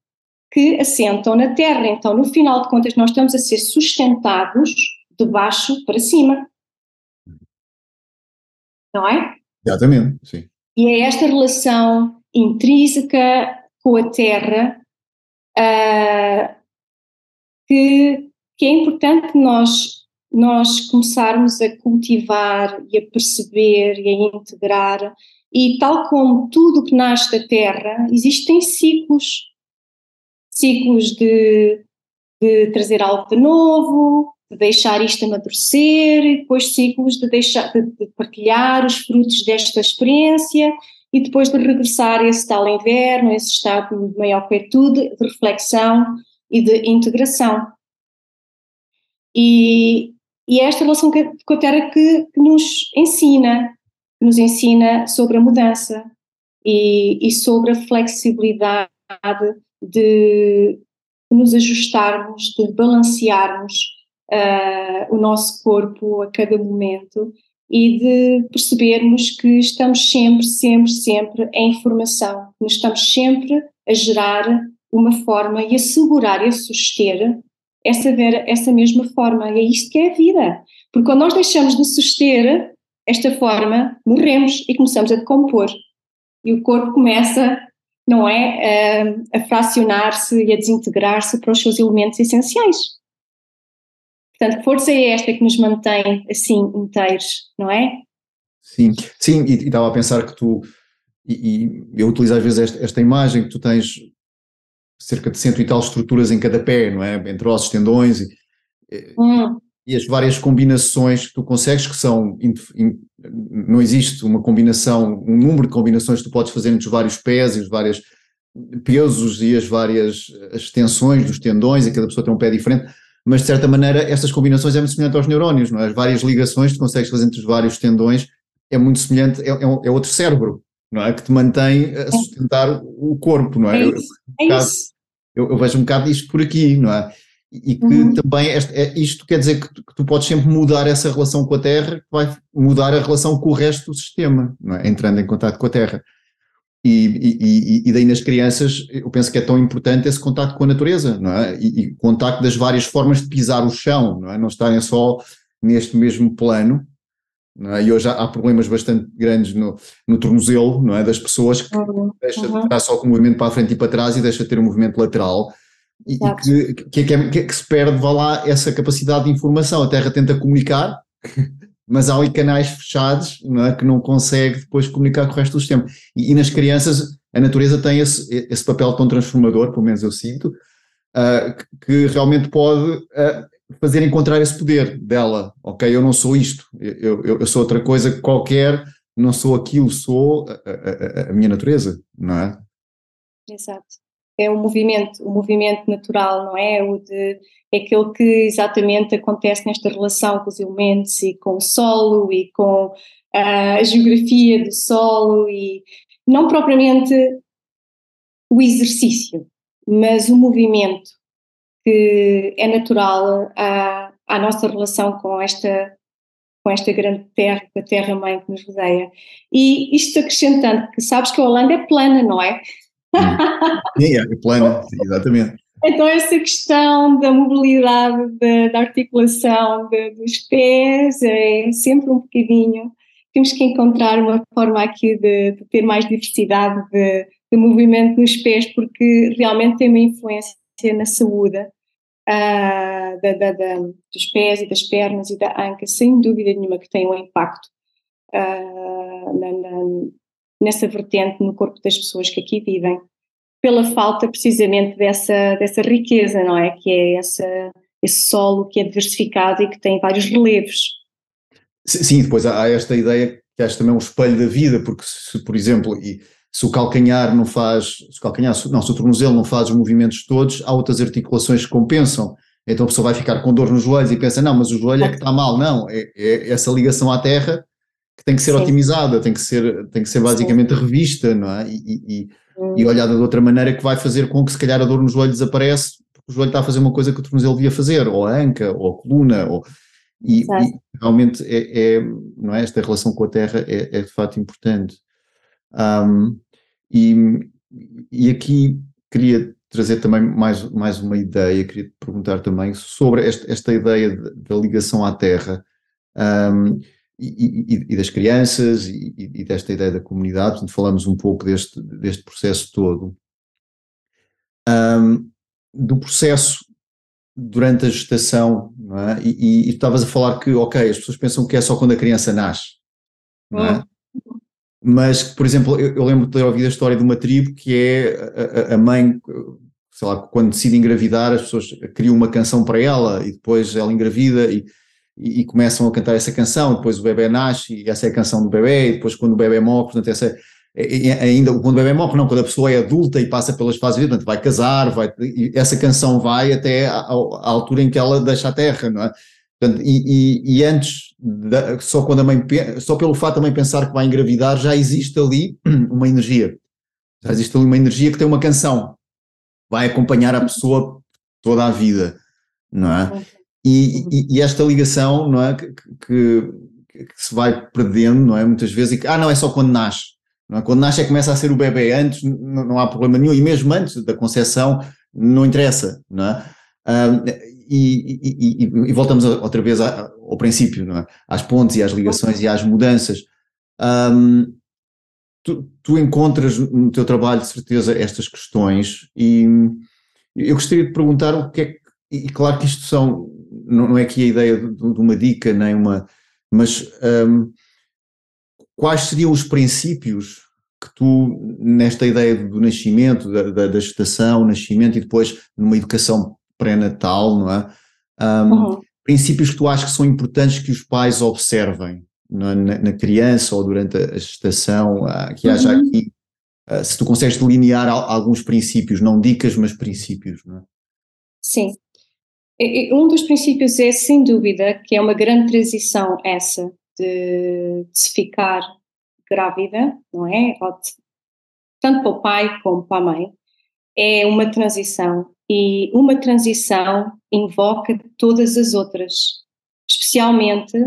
que assentam na terra. Então, no final de contas, nós estamos a ser sustentados de baixo para cima não é? Exatamente, sim. E é esta relação intrínseca com a Terra uh, que, que é importante nós, nós começarmos a cultivar e a perceber e a integrar. E tal como tudo que nasce da Terra, existem ciclos. Ciclos de, de trazer algo de novo, de deixar isto amadurecer e depois ciclos de, deixar, de, de partilhar os frutos desta experiência e depois de regressar a esse tal inverno, esse estado de maior quietude, de reflexão e de integração. E, e é esta relação com a Terra que, que nos ensina, que nos ensina sobre a mudança e, e sobre a flexibilidade de nos ajustarmos, de balancearmos uh, o nosso corpo a cada momento e de percebermos que estamos sempre, sempre, sempre em formação, que estamos sempre a gerar uma forma e a segurar e a suster essa, essa mesma forma. E é isto que é a vida. Porque quando nós deixamos de suster esta forma, morremos e começamos a decompor. E o corpo começa, não é, a, a fracionar-se e a desintegrar-se para os seus elementos essenciais. Portanto, força é esta que nos mantém assim inteiros, não é? Sim, sim, e, e estava a pensar que tu, e, e, eu utilizo às vezes esta, esta imagem que tu tens cerca de cento e tal estruturas em cada pé, não é? Entre ossos, tendões e, hum. e, as várias combinações que tu consegues, que são, não existe uma combinação, um número de combinações que tu podes fazer entre os vários pés e os vários pesos e as várias extensões dos tendões, e cada pessoa tem um pé diferente, mas de certa maneira essas combinações é muito semelhante aos neurónios, não é? As várias ligações que consegues fazer entre os vários tendões é muito semelhante, é, é, é outro cérebro, não é? Que te mantém a sustentar o corpo, não é? É isso. Eu, é isso. Eu, eu, vejo um bocado isto por aqui, não é? E que uhum. também este, é, isto quer dizer que tu, que tu, podes sempre mudar essa relação com a Terra, que vai mudar a relação com o resto do sistema, não é? Entrando em contato com a Terra. E, e, e, daí nas crianças eu penso que é tão importante esse contato com a natureza, não é? E, e contacto das várias formas de pisar o chão, não é? Não estarem só neste mesmo plano, é? E hoje há, há, problemas bastante grandes no, no tornozelo, não é? Das pessoas que uhum. deixa de estar só com o movimento para a frente e para trás e deixa de ter um movimento lateral. E, e que, que, que, que, se perde, vá lá, essa capacidade de informação. A Terra tenta comunicar, mas há ali canais fechados não é? que não consegue depois comunicar com o resto do sistema. E, e nas crianças, a natureza tem esse, esse papel tão transformador, pelo menos eu sinto, uh, que, realmente pode uh, fazer encontrar esse poder dela. Ok, eu não sou isto, eu, eu, eu sou outra coisa qualquer, não sou aquilo, sou a, a, a, minha natureza, não é? Exato. É um movimento, o movimento natural, não é? O de, é aquele que exatamente acontece nesta relação com os elementos e com o solo e com a geografia do solo e não propriamente o exercício, mas o movimento que é natural à, à nossa relação com esta com esta grande terra, com a terra-mãe que nos rodeia. E isto acrescentando, que sabes que a Holanda é plana, não é? Sim, é plana, exatamente. Então essa questão da mobilidade, da, da articulação de, dos pés é sempre um bocadinho, temos que encontrar uma forma aqui de, de ter mais diversidade de, de movimento nos pés, porque realmente tem uma influência na saúde uh, da, da, dos pés e das pernas e da anca, sem dúvida nenhuma que tem um impacto uh, na, na, nessa vertente no corpo das pessoas que aqui vivem, pela falta precisamente dessa, dessa riqueza, não é? Que é essa, esse solo que é diversificado e que tem vários relevos. Sim, depois há esta ideia que acho também um espelho da vida, porque se, por exemplo, e se o calcanhar não faz, se o calcanhar, não, se o tornozelo não faz os movimentos todos, há outras articulações que compensam. Então a pessoa vai ficar com dor nos joelhos e pensa, não, mas o joelho é que está mal. Não, é, é essa ligação à terra que tem que ser Sim. otimizada, tem que ser, tem que ser basicamente Sim. revista, não é? E, e, hum. e, olhada de outra maneira que vai fazer com que se calhar a dor no joelho desaparece, porque o joelho está a fazer uma coisa que o tornozelo devia fazer, ou a anca, ou a coluna, ou, e, e realmente é, é, não é? esta relação com a terra é, é de facto importante. Um, e, e aqui queria trazer também mais, mais uma ideia, queria te perguntar também sobre esta, esta ideia da ligação à terra um, e, e, e, das crianças e, e, desta ideia da comunidade, portanto falamos um pouco deste, deste processo todo. Um, do processo durante a gestação, é? E, estavas a falar que, ok, as pessoas pensam que é só quando a criança nasce, não é? Hum mas, por exemplo, eu, eu, lembro de ter ouvido a história de uma tribo que é a, a, mãe, sei lá, quando decide engravidar, as pessoas criam uma canção para ela e depois ela engravida e, e, e começam a cantar essa canção, depois o bebê nasce e essa é a canção do bebê, e depois quando o bebê morre, portanto, essa é, é ainda quando o bebê morre, não, quando a pessoa é adulta e passa pelas fases de vida, portanto, vai casar, vai, essa canção vai até à, à, altura em que ela deixa a terra, não é? Portanto, e, e, e antes, da, só, quando a mãe, só pelo fato da mãe pensar que vai engravidar, já existe ali uma energia. Já existe ali uma energia que tem uma canção. Vai acompanhar a pessoa toda a vida, não é? E, e, esta ligação, não é? Que, que, que, se vai perdendo, não é? Muitas vezes, e que, ah, não, é só quando nasce. É? Quando nasce é que começa a ser o bebê, antes não, não há problema nenhum, e mesmo antes da concepção não interessa, não é? E, e, e, voltamos outra vez ao princípio, não é? às pontes e às ligações e às mudanças. Um, tu, tu, encontras no teu trabalho, de certeza, estas questões e eu gostaria de perguntar o que é que, e claro que isto são, não é aqui a ideia de, de uma dica, nem uma, mas um, quais seriam os princípios que tu, nesta ideia do nascimento, da, da, da gestação, nascimento e depois numa educação pré-natal, não é? Um, uhum. Princípios que tu achas que são importantes que os pais observem é? na, na, criança ou durante a gestação, uh, que haja uhum. aqui, uh, se tu consegues delinear alguns princípios, não dicas, mas princípios, não é? Sim. Um dos princípios é, sem dúvida, que é uma grande transição essa de, de se ficar grávida, não é? Tanto para o pai como para a mãe. É uma transição e uma transição invoca todas as outras, especialmente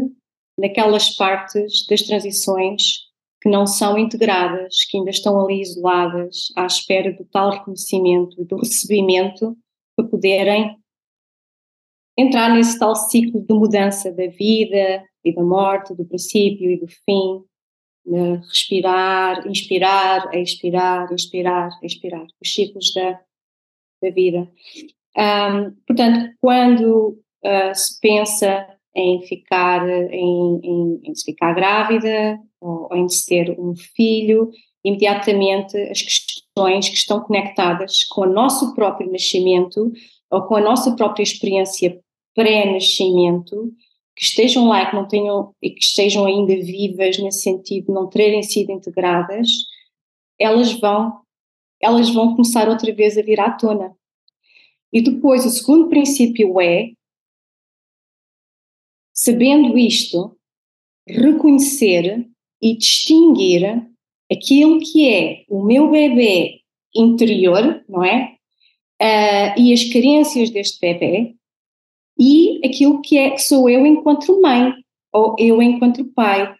naquelas partes das transições que não são integradas, que ainda estão ali isoladas, à espera do tal reconhecimento, do recebimento, para poderem entrar nesse tal ciclo de mudança da vida e da morte, do princípio e do fim, respirar, inspirar, expirar, inspirar, expirar, os ciclos da da vida. Um, portanto, quando uh, se pensa em ficar, em, em, em, se ficar grávida ou em se ter um filho, imediatamente as questões que estão conectadas com o nosso próprio nascimento ou com a nossa própria experiência pré-nascimento, que estejam lá que não tenham e que estejam ainda vivas nesse sentido não terem sido integradas, elas vão elas vão começar outra vez a vir à tona. E depois, o segundo princípio é, sabendo isto, reconhecer e distinguir aquilo que é o meu bebê interior, não é? Uh, e as carências deste bebê e aquilo que é que sou eu enquanto mãe ou eu enquanto pai.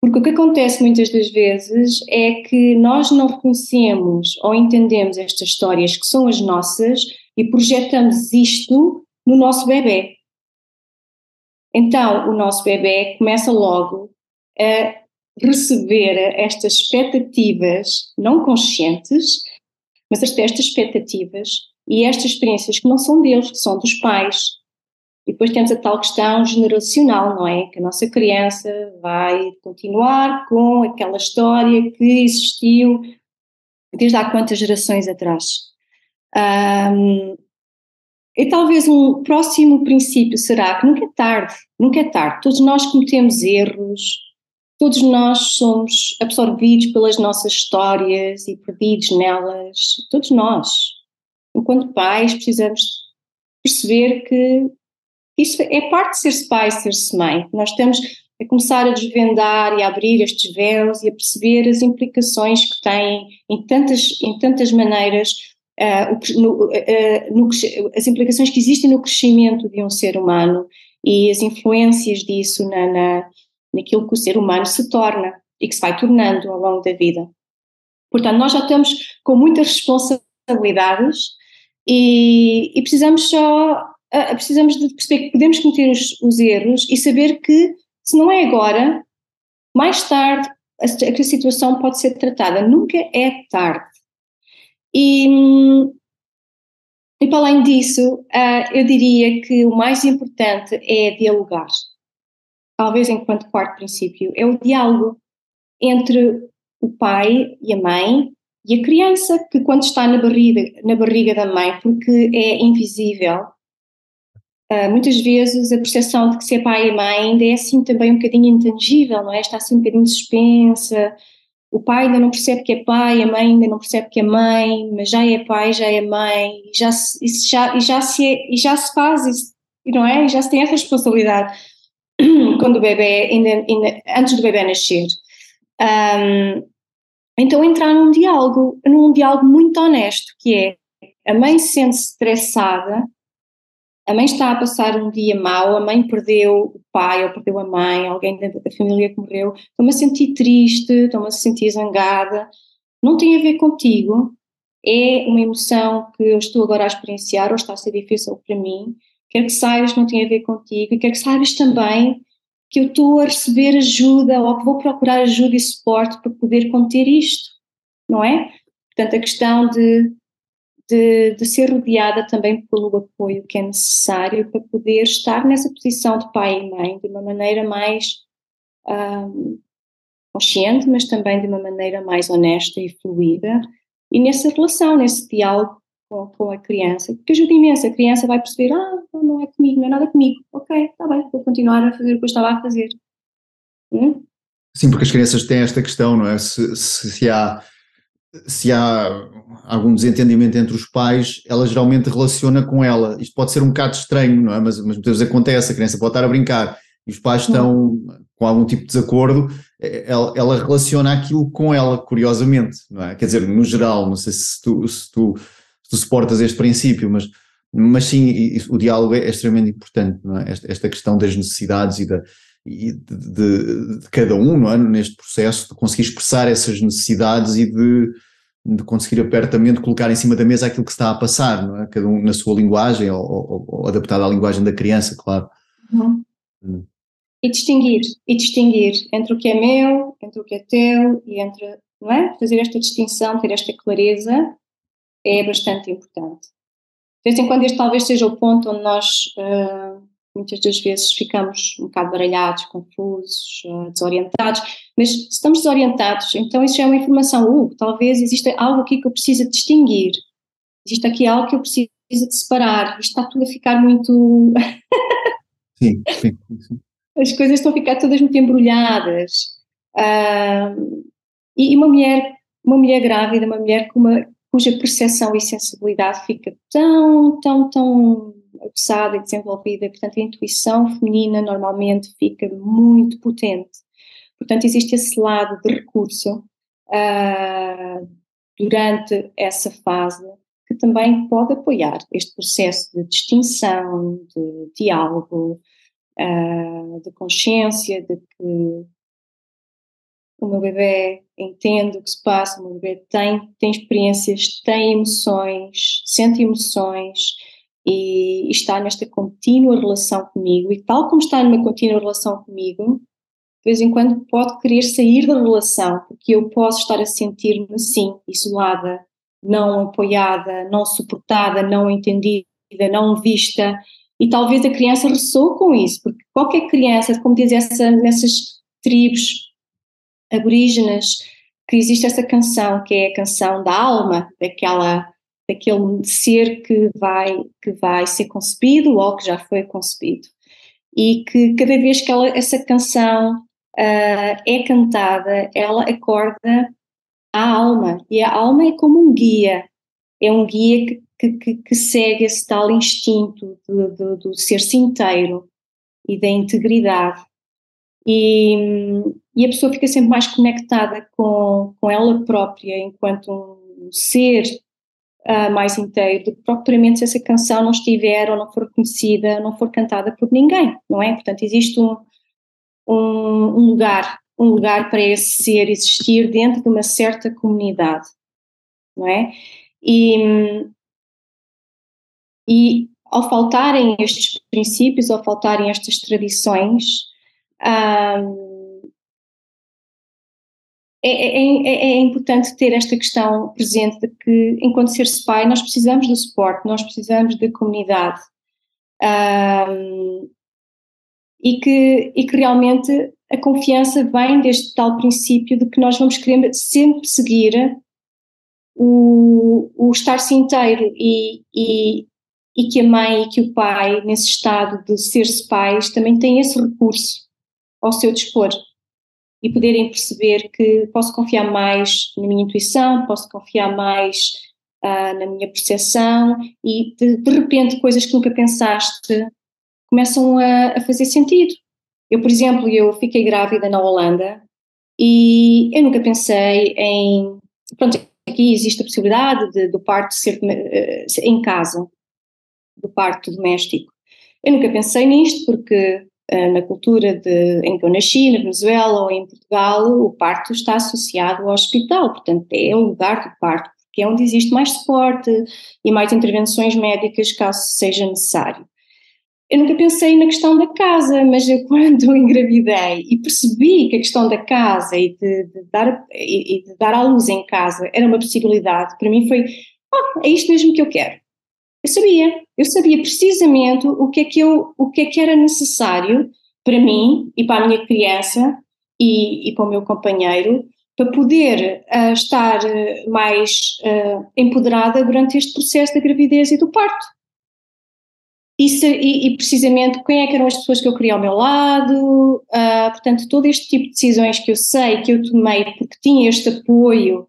Porque o que acontece muitas das vezes é que nós não reconhecemos ou entendemos estas histórias que são as nossas e projetamos isto no nosso bebê. Então, o nosso bebê começa logo a receber estas expectativas não conscientes, mas estas expectativas e estas experiências que não são deles, que são dos pais. E depois temos a tal questão generacional, não é? Que a nossa criança vai continuar com aquela história que existiu desde há quantas gerações atrás. Um, e talvez um próximo princípio será que nunca é tarde, nunca é tarde. Todos nós cometemos erros, todos nós somos absorvidos pelas nossas histórias e perdidos nelas, todos nós. Enquanto pais, precisamos perceber que isso é parte de ser-se pai, ser-se mãe. Nós temos a começar a desvendar e a abrir estes véus e a perceber as implicações que têm em tantas, em tantas maneiras uh, no, uh, no, as implicações que existem no crescimento de um ser humano e as influências disso na, na, naquilo que o ser humano se torna e que se vai tornando ao longo da vida. Portanto, nós já estamos com muitas responsabilidades e, e precisamos só uh, precisamos de perceber que podemos cometer os, os, erros e saber que se não é agora, mais tarde a, a situação pode ser tratada. Nunca é tarde. E, e para além disso, uh, eu diria que o mais importante é dialogar. Talvez enquanto quarto princípio, é o diálogo entre o pai e a mãe e a criança, que quando está na barriga, na barriga da mãe, porque é invisível, uh, muitas vezes a percepção de que ser pai e mãe ainda é assim também um bocadinho intangível, não é? Está assim um bocadinho suspensa, o pai ainda não percebe que é pai, a mãe ainda não percebe que é mãe, mas já é pai, já é mãe, e já, se, já, e já, se, é, e já se faz esse, não é? E já se tem essa responsabilidade quando o bebê, ainda, ainda, antes do bebê nascer. Um, então entrar num diálogo, num diálogo muito honesto, que é a mãe sente-se estressada, a mãe está a passar um dia mau, a mãe perdeu o pai ou perdeu a mãe, alguém da, da família que morreu, estou-me a sentir triste, estou-me a sentir zangada, não tem a ver contigo, é uma emoção que eu estou agora a experienciar ou está a ser difícil para mim, quero que saibas que não tem a ver contigo e quero que saibas também que eu estou a receber ajuda ou que vou procurar ajuda e suporte para poder conter isto, não é? Portanto, a questão de, de, de, ser rodeada também pelo apoio que é necessário para poder estar nessa posição de pai e mãe de uma maneira mais um, consciente, mas também de uma maneira mais honesta e fluida, e nessa relação, nesse diálogo com, com a criança, que ajuda imenso. A criança vai perceber: ah, não é comigo, não é nada comigo. Ok, está bem, vou continuar a fazer o que eu estava a fazer. Hum? Sim, porque as crianças têm esta questão, não é? Se, se, há, se há algum desentendimento entre os pais, ela geralmente relaciona com ela. Isto pode ser um bocado estranho, não é? Mas, mas muitas vezes acontece, a criança pode estar a brincar e os pais estão com algum tipo de desacordo, ela, ela, relaciona aquilo com ela, curiosamente, não é? Quer dizer, no geral, não sei se tu, se tu tu suportas este princípio, mas, mas sim, o diálogo é, extremamente importante, não é? Esta, esta questão das necessidades e, da, e de, de, de, cada um, não é? Neste processo, de conseguir expressar essas necessidades e de, de conseguir apertamente colocar em cima da mesa aquilo que está a passar, não é? Cada um na sua linguagem ou, ou, ou adaptado à linguagem da criança, claro. Uhum. Hum. E distinguir, e distinguir entre o que é meu, entre o que é teu e entre, não é? Fazer esta distinção, ter esta clareza é bastante importante. De vez em quando este talvez seja o ponto onde nós uh, muitas das vezes ficamos um bocado baralhados, confusos, uh, desorientados, mas se estamos desorientados, então isso já é uma informação, uh, talvez exista algo aqui que eu preciso distinguir, existe aqui algo que eu preciso de separar, isto está tudo a ficar muito... sim, sim, sim. As coisas estão a ficar todas muito embrulhadas. Uh, e uma mulher, uma mulher grávida, uma mulher com uma, cuja percepção e sensibilidade fica tão, tão, tão aguçada e desenvolvida, portanto a intuição feminina normalmente fica muito potente. Portanto existe esse lado de recurso uh, durante essa fase que também pode apoiar este processo de distinção, de diálogo, uh, de consciência de que o meu bebê entende o que se passa, o meu bebê tem, tem experiências, tem emoções, sente emoções e, está nesta contínua relação comigo. E tal como está numa contínua relação comigo, de vez em quando pode querer sair da relação, porque eu posso estar a sentir-me assim, isolada, não apoiada, não suportada, não entendida, não vista. E talvez a criança ressoe com isso, porque qualquer criança, como diz essa, nessas tribos aborígenas que existe essa canção que é a canção da alma daquela daquele ser que vai que vai ser concebido ou que já foi concebido. E que cada vez que ela, essa canção uh, é cantada ela acorda a alma. E a alma é como um guia. É um guia que, que, que segue esse tal instinto do, do, do ser-se inteiro e da integridade. E, e a pessoa fica sempre mais conectada com, com ela própria enquanto um ser uh, mais inteiro do que propriamente se essa canção não estiver ou não for conhecida, não for cantada por ninguém, não é? Portanto, existe um, um, um lugar, um lugar para esse ser existir dentro de uma certa comunidade, não é? E, e ao faltarem estes princípios, ao faltarem estas tradições, um, é, é, é, é, importante ter esta questão presente de que, enquanto ser-se pai, nós precisamos do suporte, nós precisamos da comunidade. Um, e, que, e que realmente a confiança vem deste tal princípio de que nós vamos querer sempre seguir o, o estar-se inteiro e, e, e que a mãe e que o pai, nesse estado de ser-se pais, também têm esse recurso ao seu dispor e poderem perceber que posso confiar mais na minha intuição, posso confiar mais uh, na minha percepção e de, de, repente coisas que nunca pensaste começam a, a fazer sentido. Eu, por exemplo, eu fiquei grávida na Holanda e eu nunca pensei em. Pronto, aqui existe a possibilidade de, do parto ser uh, em casa, do parto doméstico. Eu nunca pensei nisto porque na cultura de, em que eu nasci, na Venezuela ou em Portugal, o parto está associado ao hospital, portanto é o lugar do parto, que é onde existe mais suporte e mais intervenções médicas caso seja necessário. Eu nunca pensei na questão da casa, mas eu, quando engravidei e percebi que a questão da casa e de, de dar, e, de dar à luz em casa era uma possibilidade, para mim foi, ah, é isto mesmo que eu quero. Eu sabia, eu sabia precisamente o que é que, eu, o que, é que era necessário para mim e para a minha criança e, e para o meu companheiro para poder uh, estar mais uh, empoderada durante este processo da gravidez e do parto. E, se, e, e, precisamente quem é que eram as pessoas que eu queria ao meu lado, uh, portanto, todo este tipo de decisões que eu sei que eu tomei porque tinha este apoio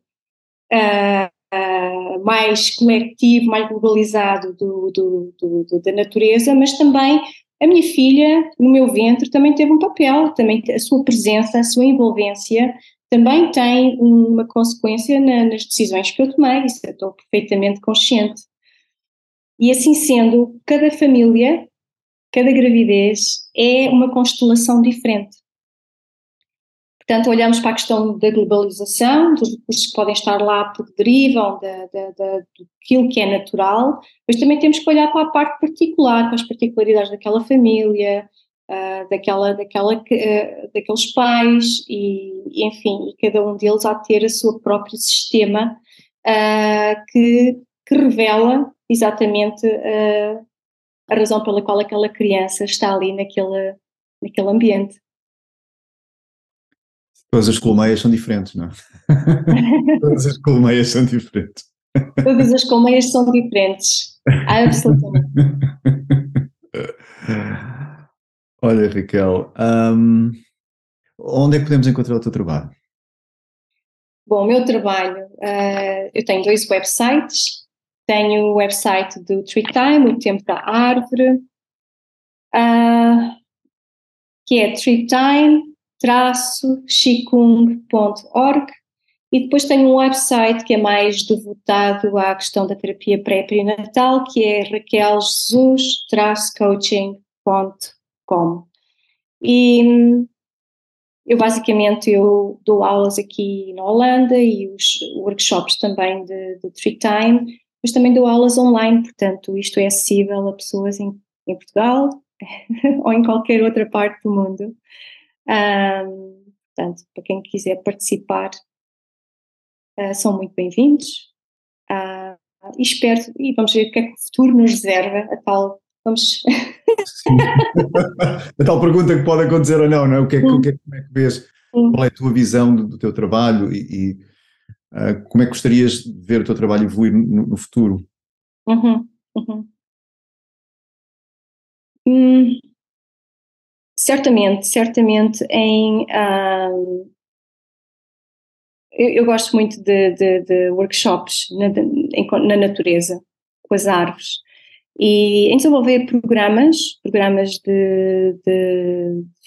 uh, mais coletivo, mais globalizado do, do, do, da natureza, mas também a minha filha, no meu ventre, também teve um papel, também a sua presença, a sua envolvência também tem uma consequência na, nas decisões que eu tomei, isso eu estou perfeitamente consciente. E assim sendo, cada família, cada gravidez é uma constelação diferente. Portanto, olhamos para a questão da globalização, dos recursos que podem estar lá porque derivam da, da, da, daquilo que é natural, mas também temos que olhar para a parte particular, para as particularidades daquela família, uh, daquela, daquela, uh, daqueles pais, e, enfim, e cada um deles de ter o seu próprio sistema uh, que, que revela exatamente a razão pela qual aquela criança está ali naquele, naquele ambiente. Todas as colmeias são diferentes, não é? Todas as colmeias são diferentes. Todas as colmeias são diferentes. Absolutamente. Olha, Raquel, um, onde é que podemos encontrar o teu trabalho? Bom, o meu trabalho, uh, eu tenho dois websites. Tenho o website do Tree Time, o Tempo da Árvore, uh, que é treetime-chikung.org e depois tenho um website que é mais devotado à questão da terapia pré-perinatal, que é raqueljesus-coaching.com. E eu basicamente eu dou aulas aqui na Holanda e os workshops também de, de Time mas também dou aulas online, portanto, isto é acessível a pessoas em, em Portugal ou em qualquer outra parte do mundo. Um, portanto, para quem quiser participar, uh, são muito bem-vindos. Uh, e espero, e vamos ver o que é que o futuro nos reserva, a tal. Vamos. a tal pergunta que pode acontecer ou não, não é? O que é, o que, é, como é que vês? Qual é a tua visão do, do teu trabalho e, e Uh, como é que gostarias de ver o teu trabalho evoluir no, no futuro? Uhum, uhum. Hum, certamente, certamente em. Uh, eu, eu, gosto muito de, de, de workshops na, de, na natureza, com as árvores e em desenvolver programas, programas de,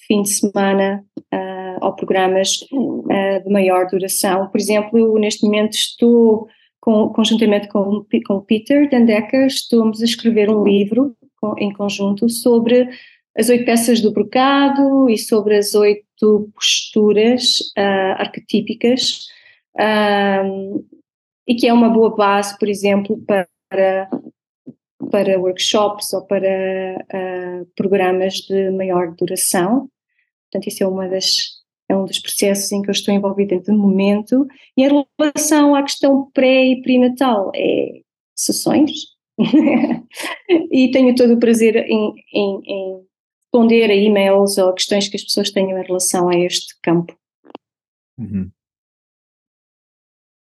fim de semana uh, ou programas uh, de maior duração. Por exemplo, eu neste momento estou, com, conjuntamente com, com o Peter Dandecker, estamos a escrever um livro com, em conjunto sobre as oito peças do brocado e sobre as oito posturas uh, arquetípicas, e que é uma boa base, por exemplo, para para workshops ou para uh, programas de maior duração. Portanto, isso é uma das é um dos processos em que eu estou envolvida de momento. E em relação à questão pré e pré-natal, é sessões. e tenho todo o prazer em, em, em responder a e-mails ou questões que as pessoas tenham em relação a este campo. Uhum.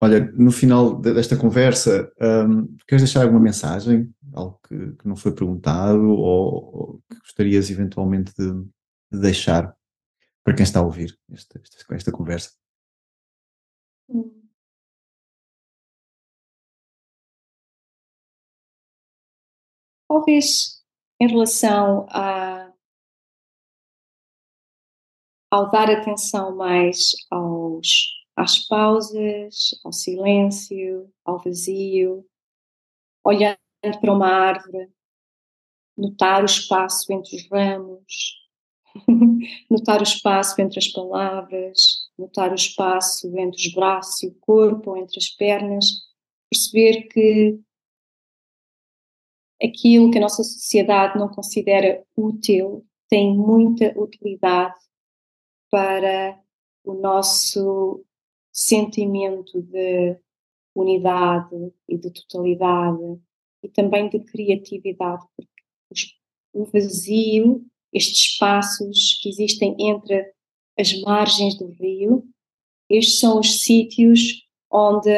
Olha, no final desta conversa, um, queres deixar alguma mensagem? Algo que, que não foi perguntado ou, ou, que gostarias eventualmente de, de, deixar para quem está a ouvir esta, esta, esta conversa? Hum. Talvez em relação a, ao dar atenção mais aos, às pausas, ao silêncio, ao vazio, olhando para uma árvore, notar o espaço entre os ramos, notar o espaço entre as palavras, notar o espaço entre os braços e o corpo, ou entre as pernas, perceber que aquilo que a nossa sociedade não considera útil tem muita utilidade para o nosso sentimento de unidade e de totalidade e também de criatividade, porque o vazio, estes espaços que existem entre as margens do rio, estes são os sítios onde,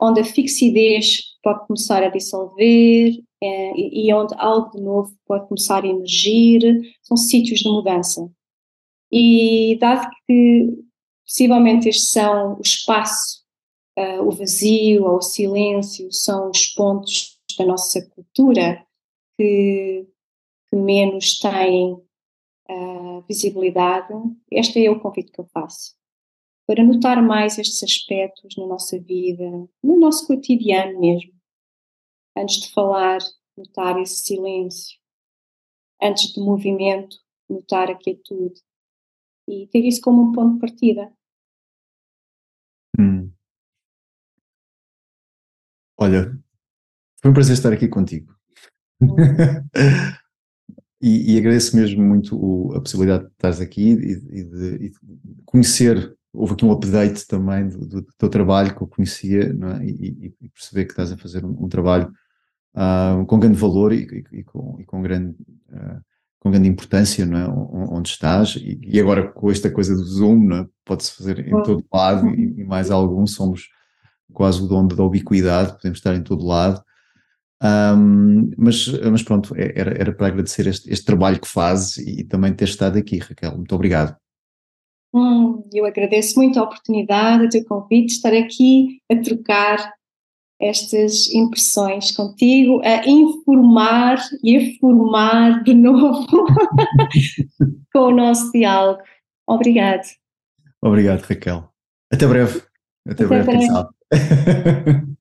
onde a fixidez pode começar a dissolver é, e onde algo de novo pode começar a emergir, são sítios de mudança. E dado que possivelmente estes são o espaço, uh, o vazio ou o silêncio, são os pontos da nossa cultura que, que menos têm uh, visibilidade, este é o convite que eu faço. Para notar mais estes aspectos na nossa vida, no nosso cotidiano mesmo. Antes de falar, notar esse silêncio. Antes de movimento, notar a quietude e ter isso como um ponto de partida. Hum. Olha, foi um prazer estar aqui contigo. E, e, agradeço mesmo muito o, a possibilidade de estares aqui e, e, de, e, conhecer. Houve aqui um update também do, do, do teu trabalho que eu conhecia é? e, perceber que estás a fazer um, um trabalho uh, com grande valor e, com, com grande. Uh, com grande importância, não é? Onde estás, e, e agora com esta coisa do Zoom, não é? Pode-se fazer em todo lado e, e, mais algum, somos quase o dono da ubiquidade, podemos estar em todo lado. Um, mas, mas pronto, é, era, era para agradecer este, este, trabalho que fazes e também ter estado aqui, Raquel. Muito obrigado. Hum, eu agradeço muito a oportunidade, o teu convite, de estar aqui a trocar estas impressões contigo, a informar e a formar de novo com o nosso diálogo. Obrigado. Obrigado, Raquel. Até breve. Até, Até breve, breve.